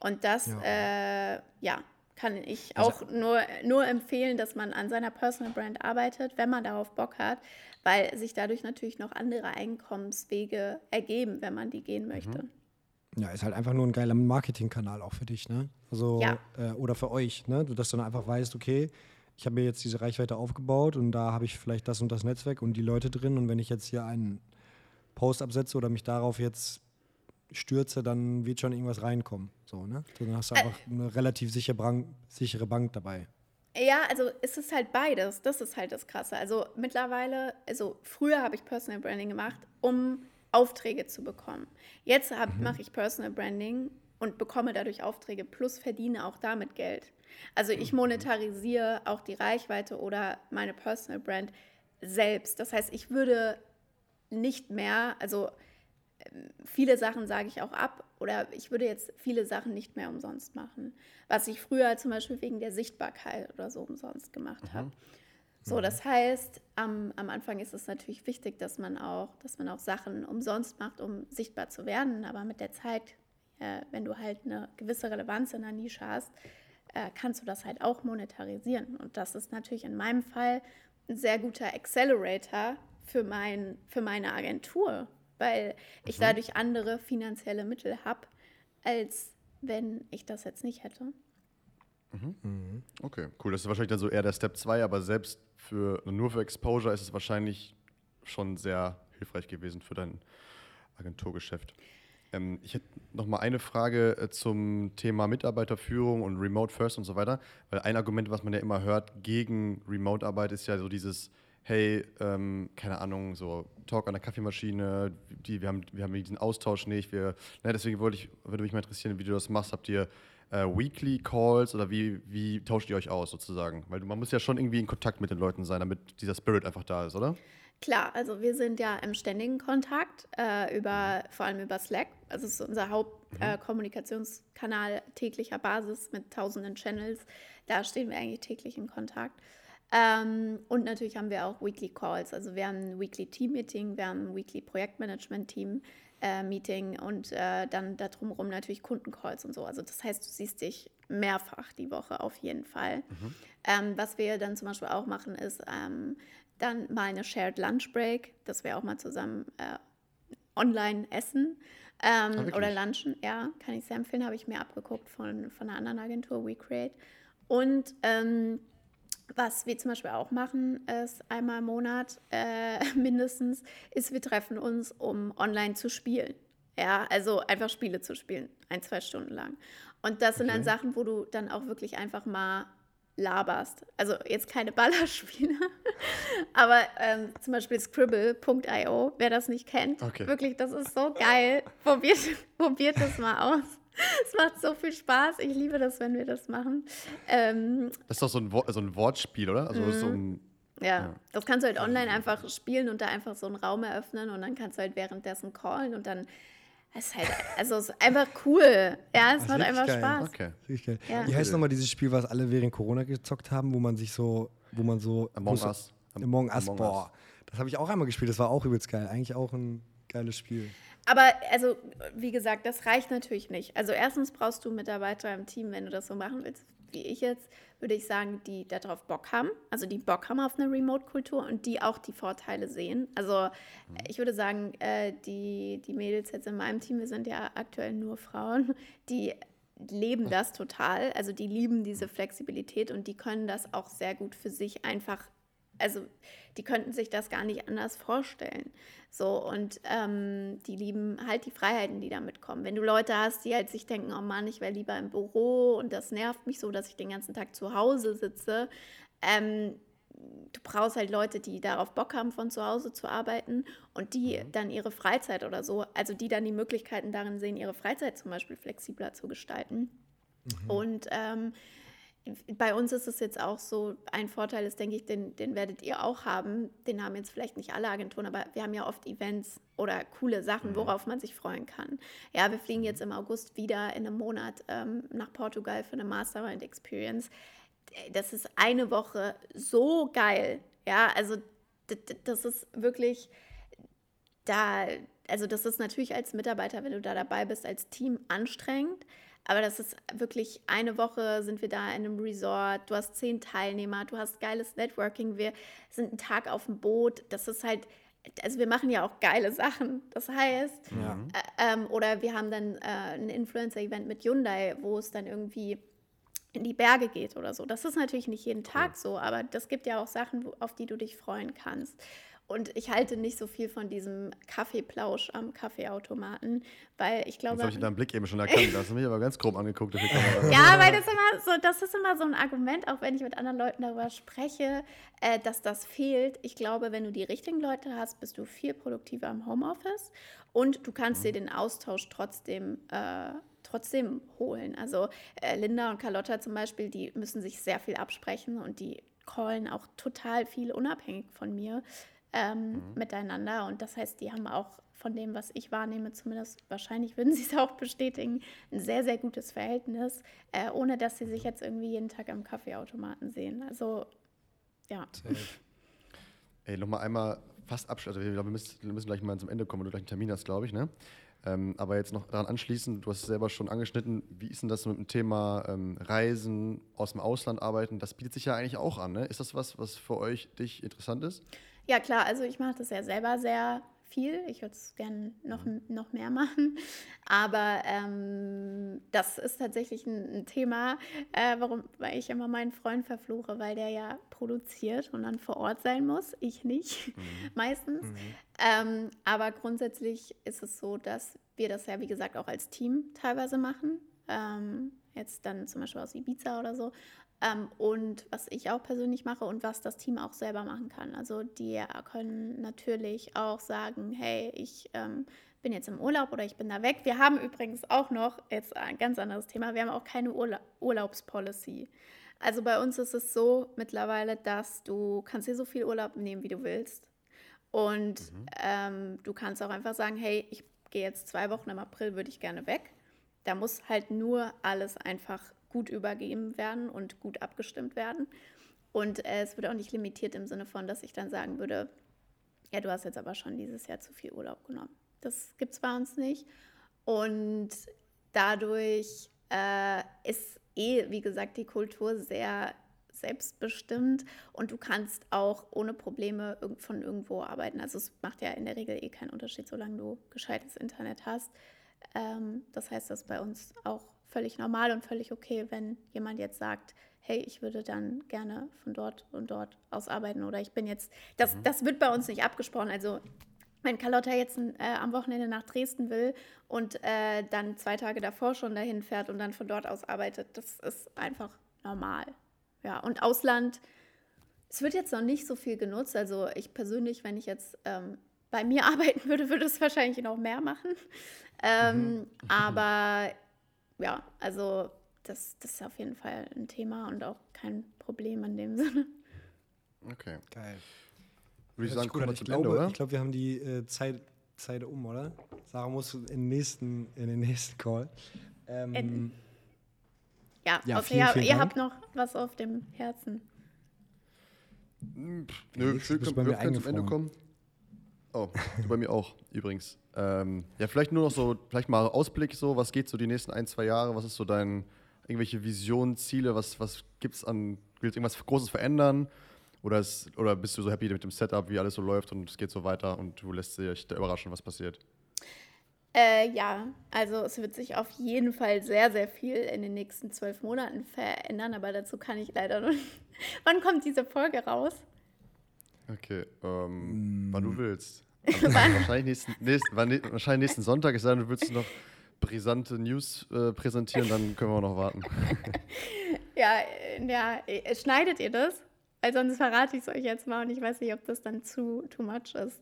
Und das, ja, äh, ja kann ich also auch also, nur, nur empfehlen, dass man an seiner Personal Brand arbeitet, wenn man darauf Bock hat, weil sich dadurch natürlich noch andere Einkommenswege ergeben, wenn man die gehen möchte. Mhm. Ja, ist halt einfach nur ein geiler Marketingkanal auch für dich, ne? Also, ja. äh, oder für euch, ne? Dass du dann einfach weißt, okay, ich habe mir jetzt diese Reichweite aufgebaut und da habe ich vielleicht das und das Netzwerk und die Leute drin und wenn ich jetzt hier einen Post absetze oder mich darauf jetzt stürze, dann wird schon irgendwas reinkommen. So, ne? Dann hast du einfach eine relativ sichere Bank, sichere Bank dabei. Ja, also es ist halt beides. Das ist halt das Krasse. Also mittlerweile, also früher habe ich Personal Branding gemacht, um Aufträge zu bekommen. Jetzt mhm. mache ich Personal Branding und bekomme dadurch Aufträge plus verdiene auch damit Geld. Also ich mhm. monetarisiere auch die Reichweite oder meine Personal Brand selbst. Das heißt, ich würde nicht mehr, also viele Sachen sage ich auch ab oder ich würde jetzt viele Sachen nicht mehr umsonst machen, was ich früher zum Beispiel wegen der Sichtbarkeit oder so umsonst gemacht mhm. habe. So, mhm. das heißt, am, am Anfang ist es natürlich wichtig, dass man auch, dass man auch Sachen umsonst macht, um sichtbar zu werden. Aber mit der Zeit, äh, wenn du halt eine gewisse Relevanz in der Nische hast, äh, kannst du das halt auch monetarisieren. Und das ist natürlich in meinem Fall ein sehr guter Accelerator für, mein, für meine Agentur, weil ich mhm. dadurch andere finanzielle Mittel habe, als wenn ich das jetzt nicht hätte. Mhm. Okay, cool. Das ist wahrscheinlich dann so eher der Step 2, aber selbst für nur für Exposure ist es wahrscheinlich schon sehr hilfreich gewesen für dein Agenturgeschäft. Ähm, ich hätte noch mal eine Frage äh, zum Thema Mitarbeiterführung und Remote First und so weiter. Weil ein Argument, was man ja immer hört gegen Remote-Arbeit, ist ja so dieses, hey, ähm, keine Ahnung, so Talk an der Kaffeemaschine, die, wir, haben, wir haben diesen Austausch nicht. Wir, ne, deswegen wollte ich, würde mich mal interessieren, wie du das machst. Habt ihr äh, Weekly Calls oder wie, wie tauscht ihr euch aus sozusagen? Weil man muss ja schon irgendwie in Kontakt mit den Leuten sein, damit dieser Spirit einfach da ist, oder? Klar, also wir sind ja im ständigen Kontakt, äh, über, vor allem über Slack. Also es ist unser Hauptkommunikationskanal äh, täglicher Basis mit tausenden Channels. Da stehen wir eigentlich täglich in Kontakt. Ähm, und natürlich haben wir auch Weekly Calls. Also wir haben ein Weekly Team Meeting, wir haben ein Weekly Projektmanagement Team äh, Meeting und äh, dann darum rum natürlich Kundencalls und so. Also das heißt, du siehst dich mehrfach die Woche auf jeden Fall. Mhm. Ähm, was wir dann zum Beispiel auch machen, ist ähm, dann mal eine Shared Lunch Break, dass wir auch mal zusammen äh, online essen. Ähm, oder lunchen, ja, kann ich sehr empfehlen, habe ich mir abgeguckt von, von einer anderen Agentur, WeCreate. Und ähm, was wir zum Beispiel auch machen, ist einmal im Monat äh, mindestens, ist, wir treffen uns, um online zu spielen. Ja, also einfach Spiele zu spielen, ein, zwei Stunden lang. Und das sind okay. dann Sachen, wo du dann auch wirklich einfach mal laberst. Also jetzt keine Ballerspiele, aber ähm, zum Beispiel Scribble.io, wer das nicht kennt, okay. wirklich, das ist so geil. Probiert, probiert das mal aus. Es macht so viel Spaß. Ich liebe das, wenn wir das machen. Ähm, das ist doch so ein, Wo so ein Wortspiel, oder? Also so ein, mhm. ja. ja, das kannst du halt online einfach spielen und da einfach so einen Raum eröffnen und dann kannst du halt währenddessen callen und dann es ist halt, also es ist einfach cool. Ja, es macht einfach geil. Spaß. Okay. Geil. Ja. Wie heißt nochmal dieses Spiel, was alle während Corona gezockt haben, wo man sich so, wo man so. Among Us. Among Us, Among boah. Us. Das habe ich auch einmal gespielt, das war auch übelst geil. Eigentlich auch ein geiles Spiel. Aber also, wie gesagt, das reicht natürlich nicht. Also erstens brauchst du Mitarbeiter im Team, wenn du das so machen willst, wie ich jetzt, würde ich sagen, die darauf Bock haben, also die Bock haben auf eine Remote-Kultur und die auch die Vorteile sehen. Also ich würde sagen, äh, die, die Mädels jetzt in meinem Team, wir sind ja aktuell nur Frauen, die leben das total. Also die lieben diese Flexibilität und die können das auch sehr gut für sich einfach also die könnten sich das gar nicht anders vorstellen. So, und ähm, die lieben halt die Freiheiten, die damit kommen. Wenn du Leute hast, die halt sich denken, oh Mann, ich wäre lieber im Büro und das nervt mich so, dass ich den ganzen Tag zu Hause sitze, ähm, du brauchst halt Leute, die darauf Bock haben, von zu Hause zu arbeiten und die mhm. dann ihre Freizeit oder so, also die dann die Möglichkeiten darin sehen, ihre Freizeit zum Beispiel flexibler zu gestalten. Mhm. Und ähm, bei uns ist es jetzt auch so, ein Vorteil ist, denke ich, den, den werdet ihr auch haben. Den haben jetzt vielleicht nicht alle Agenturen, aber wir haben ja oft Events oder coole Sachen, mhm. worauf man sich freuen kann. Ja, wir fliegen jetzt im August wieder in einem Monat ähm, nach Portugal für eine Mastermind Experience. Das ist eine Woche so geil. Ja, also das ist wirklich da, also das ist natürlich als Mitarbeiter, wenn du da dabei bist, als Team anstrengend. Aber das ist wirklich eine Woche sind wir da in einem Resort. Du hast zehn Teilnehmer, du hast geiles Networking. Wir sind einen Tag auf dem Boot. Das ist halt, also wir machen ja auch geile Sachen. Das heißt, ja. äh, ähm, oder wir haben dann äh, ein Influencer-Event mit Hyundai, wo es dann irgendwie in die Berge geht oder so. Das ist natürlich nicht jeden. Tag so, aber das gibt ja auch Sachen, auf die du dich freuen kannst. Und ich halte nicht so viel von diesem Kaffeeplausch am Kaffeeautomaten, weil ich glaube. Das habe ich in deinem Blick eben schon erkannt. Da hast du mich aber ganz grob angeguckt. ja, weil das immer so, das ist immer so ein Argument, auch wenn ich mit anderen Leuten darüber spreche, äh, dass das fehlt. Ich glaube, wenn du die richtigen Leute hast, bist du viel produktiver im Homeoffice und du kannst mhm. dir den Austausch trotzdem äh, trotzdem holen. Also äh, Linda und Carlotta zum Beispiel, die müssen sich sehr viel absprechen und die callen auch total viel unabhängig von mir ähm, mhm. miteinander. Und das heißt, die haben auch von dem, was ich wahrnehme, zumindest wahrscheinlich würden sie es auch bestätigen, ein sehr, sehr gutes Verhältnis, äh, ohne dass sie sich jetzt irgendwie jeden Tag am Kaffeeautomaten sehen. Also, ja. Ey, nochmal einmal fast abschließen. Also, wir, müssen, wir müssen gleich mal zum Ende kommen, weil du gleich einen Termin hast, glaube ich, ne? Ähm, aber jetzt noch daran anschließend, du hast es selber schon angeschnitten, wie ist denn das mit dem Thema ähm, Reisen, aus dem Ausland arbeiten? Das bietet sich ja eigentlich auch an, ne? Ist das was, was für euch, dich interessant ist? Ja, klar, also ich mache das ja selber sehr viel. Ich würde es gerne noch, mhm. noch mehr machen. Aber ähm, das ist tatsächlich ein, ein Thema, äh, warum weil ich immer meinen Freund verfluche, weil der ja produziert und dann vor Ort sein muss. Ich nicht, mhm. meistens. Mhm. Ähm, aber grundsätzlich ist es so, dass wir das ja, wie gesagt, auch als Team teilweise machen. Ähm, jetzt dann zum Beispiel aus Ibiza oder so. Ähm, und was ich auch persönlich mache und was das Team auch selber machen kann. Also die können natürlich auch sagen, hey, ich ähm, bin jetzt im Urlaub oder ich bin da weg. Wir haben übrigens auch noch, jetzt ein ganz anderes Thema, wir haben auch keine Urla Urlaubspolicy. Also bei uns ist es so mittlerweile, dass du kannst dir so viel Urlaub nehmen, wie du willst. Und mhm. ähm, du kannst auch einfach sagen, hey, ich gehe jetzt zwei Wochen im April, würde ich gerne weg. Da muss halt nur alles einfach gut übergeben werden und gut abgestimmt werden. Und äh, es wird auch nicht limitiert im Sinne von, dass ich dann sagen würde, ja, du hast jetzt aber schon dieses Jahr zu viel Urlaub genommen. Das gibt es bei uns nicht. Und dadurch äh, ist eh, wie gesagt, die Kultur sehr selbstbestimmt und du kannst auch ohne Probleme von irgendwo arbeiten. Also es macht ja in der Regel eh keinen Unterschied, solange du gescheites Internet hast. Ähm, das heißt, das ist bei uns auch völlig normal und völlig okay, wenn jemand jetzt sagt, hey, ich würde dann gerne von dort und dort aus arbeiten oder ich bin jetzt, das, mhm. das wird bei uns nicht abgesprochen. Also wenn Carlotta jetzt äh, am Wochenende nach Dresden will und äh, dann zwei Tage davor schon dahin fährt und dann von dort aus arbeitet, das ist einfach normal. Ja, und Ausland, es wird jetzt noch nicht so viel genutzt. Also ich persönlich, wenn ich jetzt ähm, bei mir arbeiten würde, würde es wahrscheinlich noch mehr machen. Ähm, mhm. Aber ja, also das, das ist auf jeden Fall ein Thema und auch kein Problem in dem Sinne. Okay. Geil. Würde ich sagen, gut, ich, glaube, Ende, ich glaube, wir haben die äh, Zeit, Zeit um, oder? Sarah muss in den nächsten, in den nächsten Call. Ähm, ja, ja okay, vielen, vielen ihr habt noch was auf dem Herzen. Nö, wir können, bei mir zum Ende kommen. Oh, bei mir auch, übrigens. Ähm, ja, vielleicht nur noch so, vielleicht mal Ausblick so, was geht so die nächsten ein, zwei Jahre, was ist so dein, irgendwelche Visionen, Ziele, was, was gibt es an, willst du irgendwas Großes verändern? Oder, ist, oder bist du so happy mit dem Setup, wie alles so läuft und es geht so weiter und du lässt dich da überraschen, was passiert? Äh, ja, also es wird sich auf jeden Fall sehr, sehr viel in den nächsten zwölf Monaten verändern, aber dazu kann ich leider noch. Wann kommt diese Folge raus? Okay, ähm, mm. wann du willst. Also wahrscheinlich, nächsten, nächsten, wahrscheinlich nächsten Sonntag, es sei denn, du willst noch brisante News äh, präsentieren, dann können wir noch warten. ja, äh, ja, äh, schneidet ihr das? Weil sonst verrate ich es euch jetzt mal und ich weiß nicht, ob das dann zu too much ist.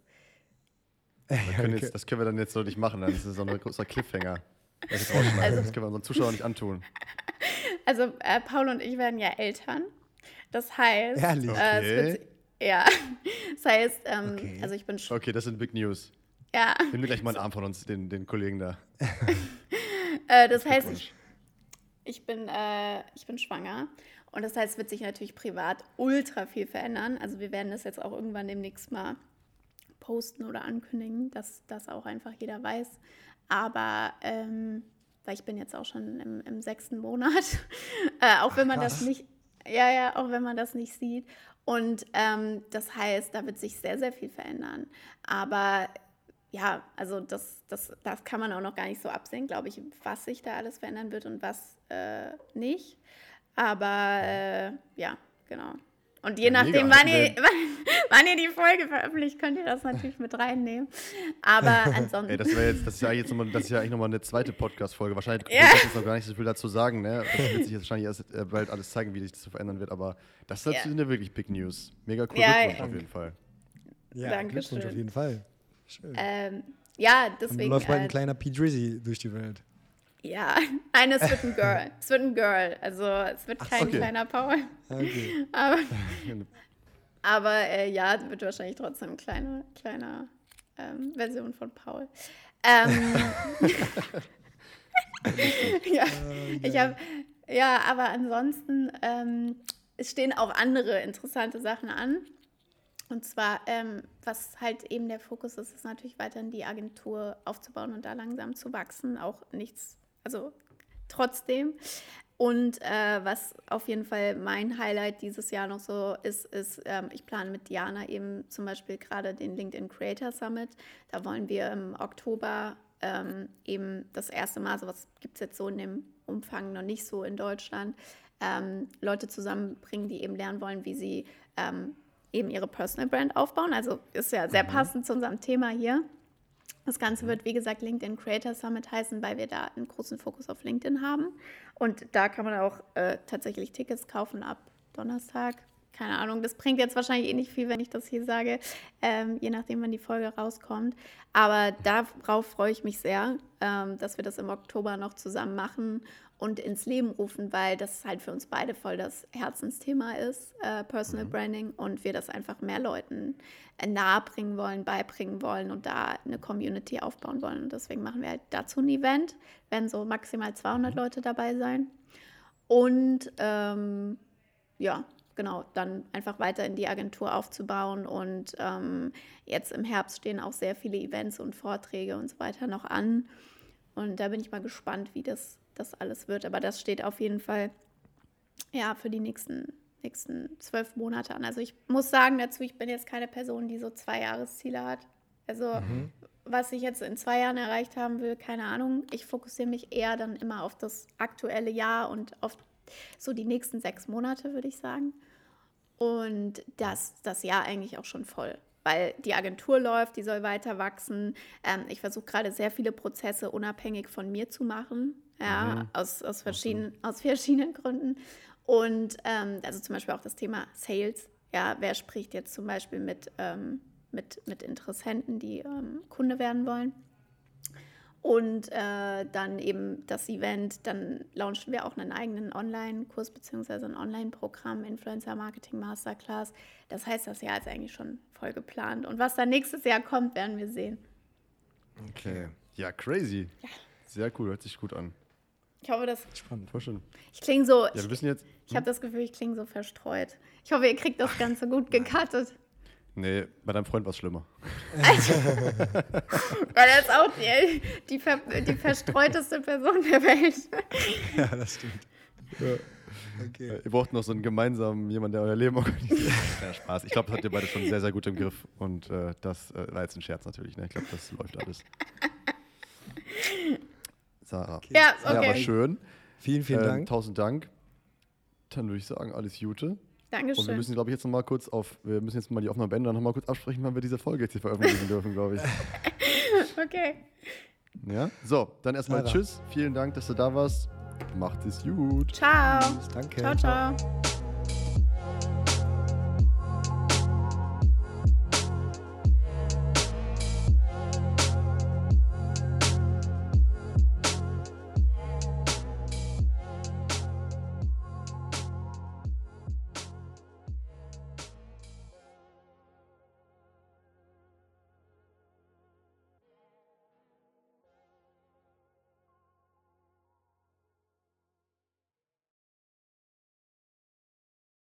Können jetzt, das können wir dann jetzt so nicht machen, dann ist so ein großer Cliffhanger. Das, also, das können wir unseren Zuschauern nicht antun. Also äh, Paul und ich werden ja Eltern. Das heißt? Äh, okay. wird, ja, das heißt, ähm, okay. also ich bin schon. Okay, das sind Big News. Ja. Nimm mir gleich mal einen Arm von uns, den, den Kollegen da. äh, das heißt, ich, ich, bin, äh, ich bin schwanger. Und das heißt, es wird sich natürlich privat ultra viel verändern. Also wir werden das jetzt auch irgendwann demnächst mal posten oder ankündigen, dass das auch einfach jeder weiß. Aber ähm, weil ich bin jetzt auch schon im, im sechsten Monat, äh, auch wenn man das nicht, ja, ja, auch wenn man das nicht sieht. Und ähm, das heißt, da wird sich sehr, sehr viel verändern. Aber ja, also das, das, das kann man auch noch gar nicht so absehen, glaube ich, was sich da alles verändern wird und was äh, nicht. Aber äh, ja, genau. Und je ja, nachdem, wann ihr, wann, ihr, die Folge veröffentlicht, könnt ihr das natürlich mit reinnehmen. Aber ansonsten. Ey, das, jetzt, das, ist ja jetzt nochmal, das ist ja eigentlich nochmal eine zweite Podcast-Folge. Wahrscheinlich ja. ich jetzt noch gar nicht so viel dazu sagen. Ne? Das wird sich jetzt wahrscheinlich erst äh, bald alles zeigen, wie sich das so verändern wird. Aber das ja. sind ja wirklich Big News. Mega cool ja, Glückwunsch auf jeden Fall. Ja, Dankeschön. Glückwunsch auf jeden Fall. Schön. Ähm, ja, deswegen. Dann läuft bald ein äh, kleiner P. Drizzy durch die Welt. Ja, nein, es wird ein Girl. es wird ein Girl. Also es wird kein okay. kleiner Paul. Okay. Aber, aber äh, ja, wird wahrscheinlich trotzdem eine kleine, kleine ähm, Version von Paul. Ähm, ja, ich habe, ja, aber ansonsten, ähm, es stehen auch andere interessante Sachen an. Und zwar, ähm, was halt eben der Fokus ist, ist natürlich weiterhin die Agentur aufzubauen und da langsam zu wachsen. Auch nichts also trotzdem. Und äh, was auf jeden Fall mein Highlight dieses Jahr noch so ist, ist, ähm, ich plane mit Diana eben zum Beispiel gerade den LinkedIn Creator Summit. Da wollen wir im Oktober ähm, eben das erste Mal, sowas gibt es jetzt so in dem Umfang noch nicht so in Deutschland, ähm, Leute zusammenbringen, die eben lernen wollen, wie sie ähm, eben ihre Personal Brand aufbauen. Also ist ja sehr mhm. passend zu unserem Thema hier. Das Ganze wird, wie gesagt, LinkedIn Creator Summit heißen, weil wir da einen großen Fokus auf LinkedIn haben. Und da kann man auch äh, tatsächlich Tickets kaufen ab Donnerstag. Keine Ahnung, das bringt jetzt wahrscheinlich eh nicht viel, wenn ich das hier sage, ähm, je nachdem, wann die Folge rauskommt. Aber darauf freue ich mich sehr, ähm, dass wir das im Oktober noch zusammen machen und ins Leben rufen, weil das halt für uns beide voll das Herzensthema ist, äh, Personal mhm. Branding, und wir das einfach mehr Leuten äh, nahebringen wollen, beibringen wollen und da eine Community aufbauen wollen. Und deswegen machen wir halt dazu ein Event, werden so maximal 200 mhm. Leute dabei sein. Und ähm, ja, genau, dann einfach weiter in die Agentur aufzubauen. Und ähm, jetzt im Herbst stehen auch sehr viele Events und Vorträge und so weiter noch an. Und da bin ich mal gespannt, wie das das alles wird. Aber das steht auf jeden Fall ja für die nächsten, nächsten zwölf Monate an. Also ich muss sagen dazu, ich bin jetzt keine Person, die so zwei Jahresziele hat. Also mhm. was ich jetzt in zwei Jahren erreicht haben will, keine Ahnung. Ich fokussiere mich eher dann immer auf das aktuelle Jahr und auf so die nächsten sechs Monate, würde ich sagen. Und das, das Jahr eigentlich auch schon voll weil die Agentur läuft, die soll weiter wachsen. Ähm, ich versuche gerade sehr viele Prozesse unabhängig von mir zu machen ja, mhm. aus, aus, verschiedenen, aus verschiedenen Gründen. Und ähm, also zum Beispiel auch das Thema Sales. Ja, wer spricht jetzt zum Beispiel mit, ähm, mit, mit Interessenten, die ähm, Kunde werden wollen? Und äh, dann eben das Event, dann launchen wir auch einen eigenen Online-Kurs bzw. ein Online-Programm, Influencer Marketing Masterclass. Das heißt, das Jahr ist eigentlich schon voll geplant. Und was dann nächstes Jahr kommt, werden wir sehen. Okay. Ja, crazy. Ja. Sehr cool, hört sich gut an. Ich hoffe, dass. Spannend, voll schön. Ich klinge so. Ja, wir wissen jetzt. Ich habe hm? das Gefühl, ich klinge so verstreut. Ich hoffe, ihr kriegt das Ganze gut gecuttet. Nee, bei deinem Freund war es schlimmer. Weil er ist auch die, die, ver, die verstreuteste Person der Welt. ja, das stimmt. Ja. Okay. Ihr braucht noch so einen gemeinsamen, jemanden, der euer Leben organisiert. ja, Spaß. Ich glaube, das habt ihr beide schon sehr, sehr gut im Griff. Und äh, das äh, war jetzt ein Scherz natürlich. Ne? Ich glaube, das läuft alles. Sarah. Okay. Ja, okay. Ja, war schön. Vielen, vielen ähm, Dank. Tausend Dank. Dann würde ich sagen, alles Gute. Dankeschön. Und wir müssen, glaube ich, jetzt noch mal kurz auf, wir müssen jetzt mal die Aufnahme beenden, dann noch mal kurz absprechen, wann wir diese Folge jetzt hier veröffentlichen dürfen, glaube ich. okay. Ja, so, dann erstmal Tschüss. Vielen Dank, dass du da warst. Macht es gut. Ciao. Danke. ciao. ciao. ciao.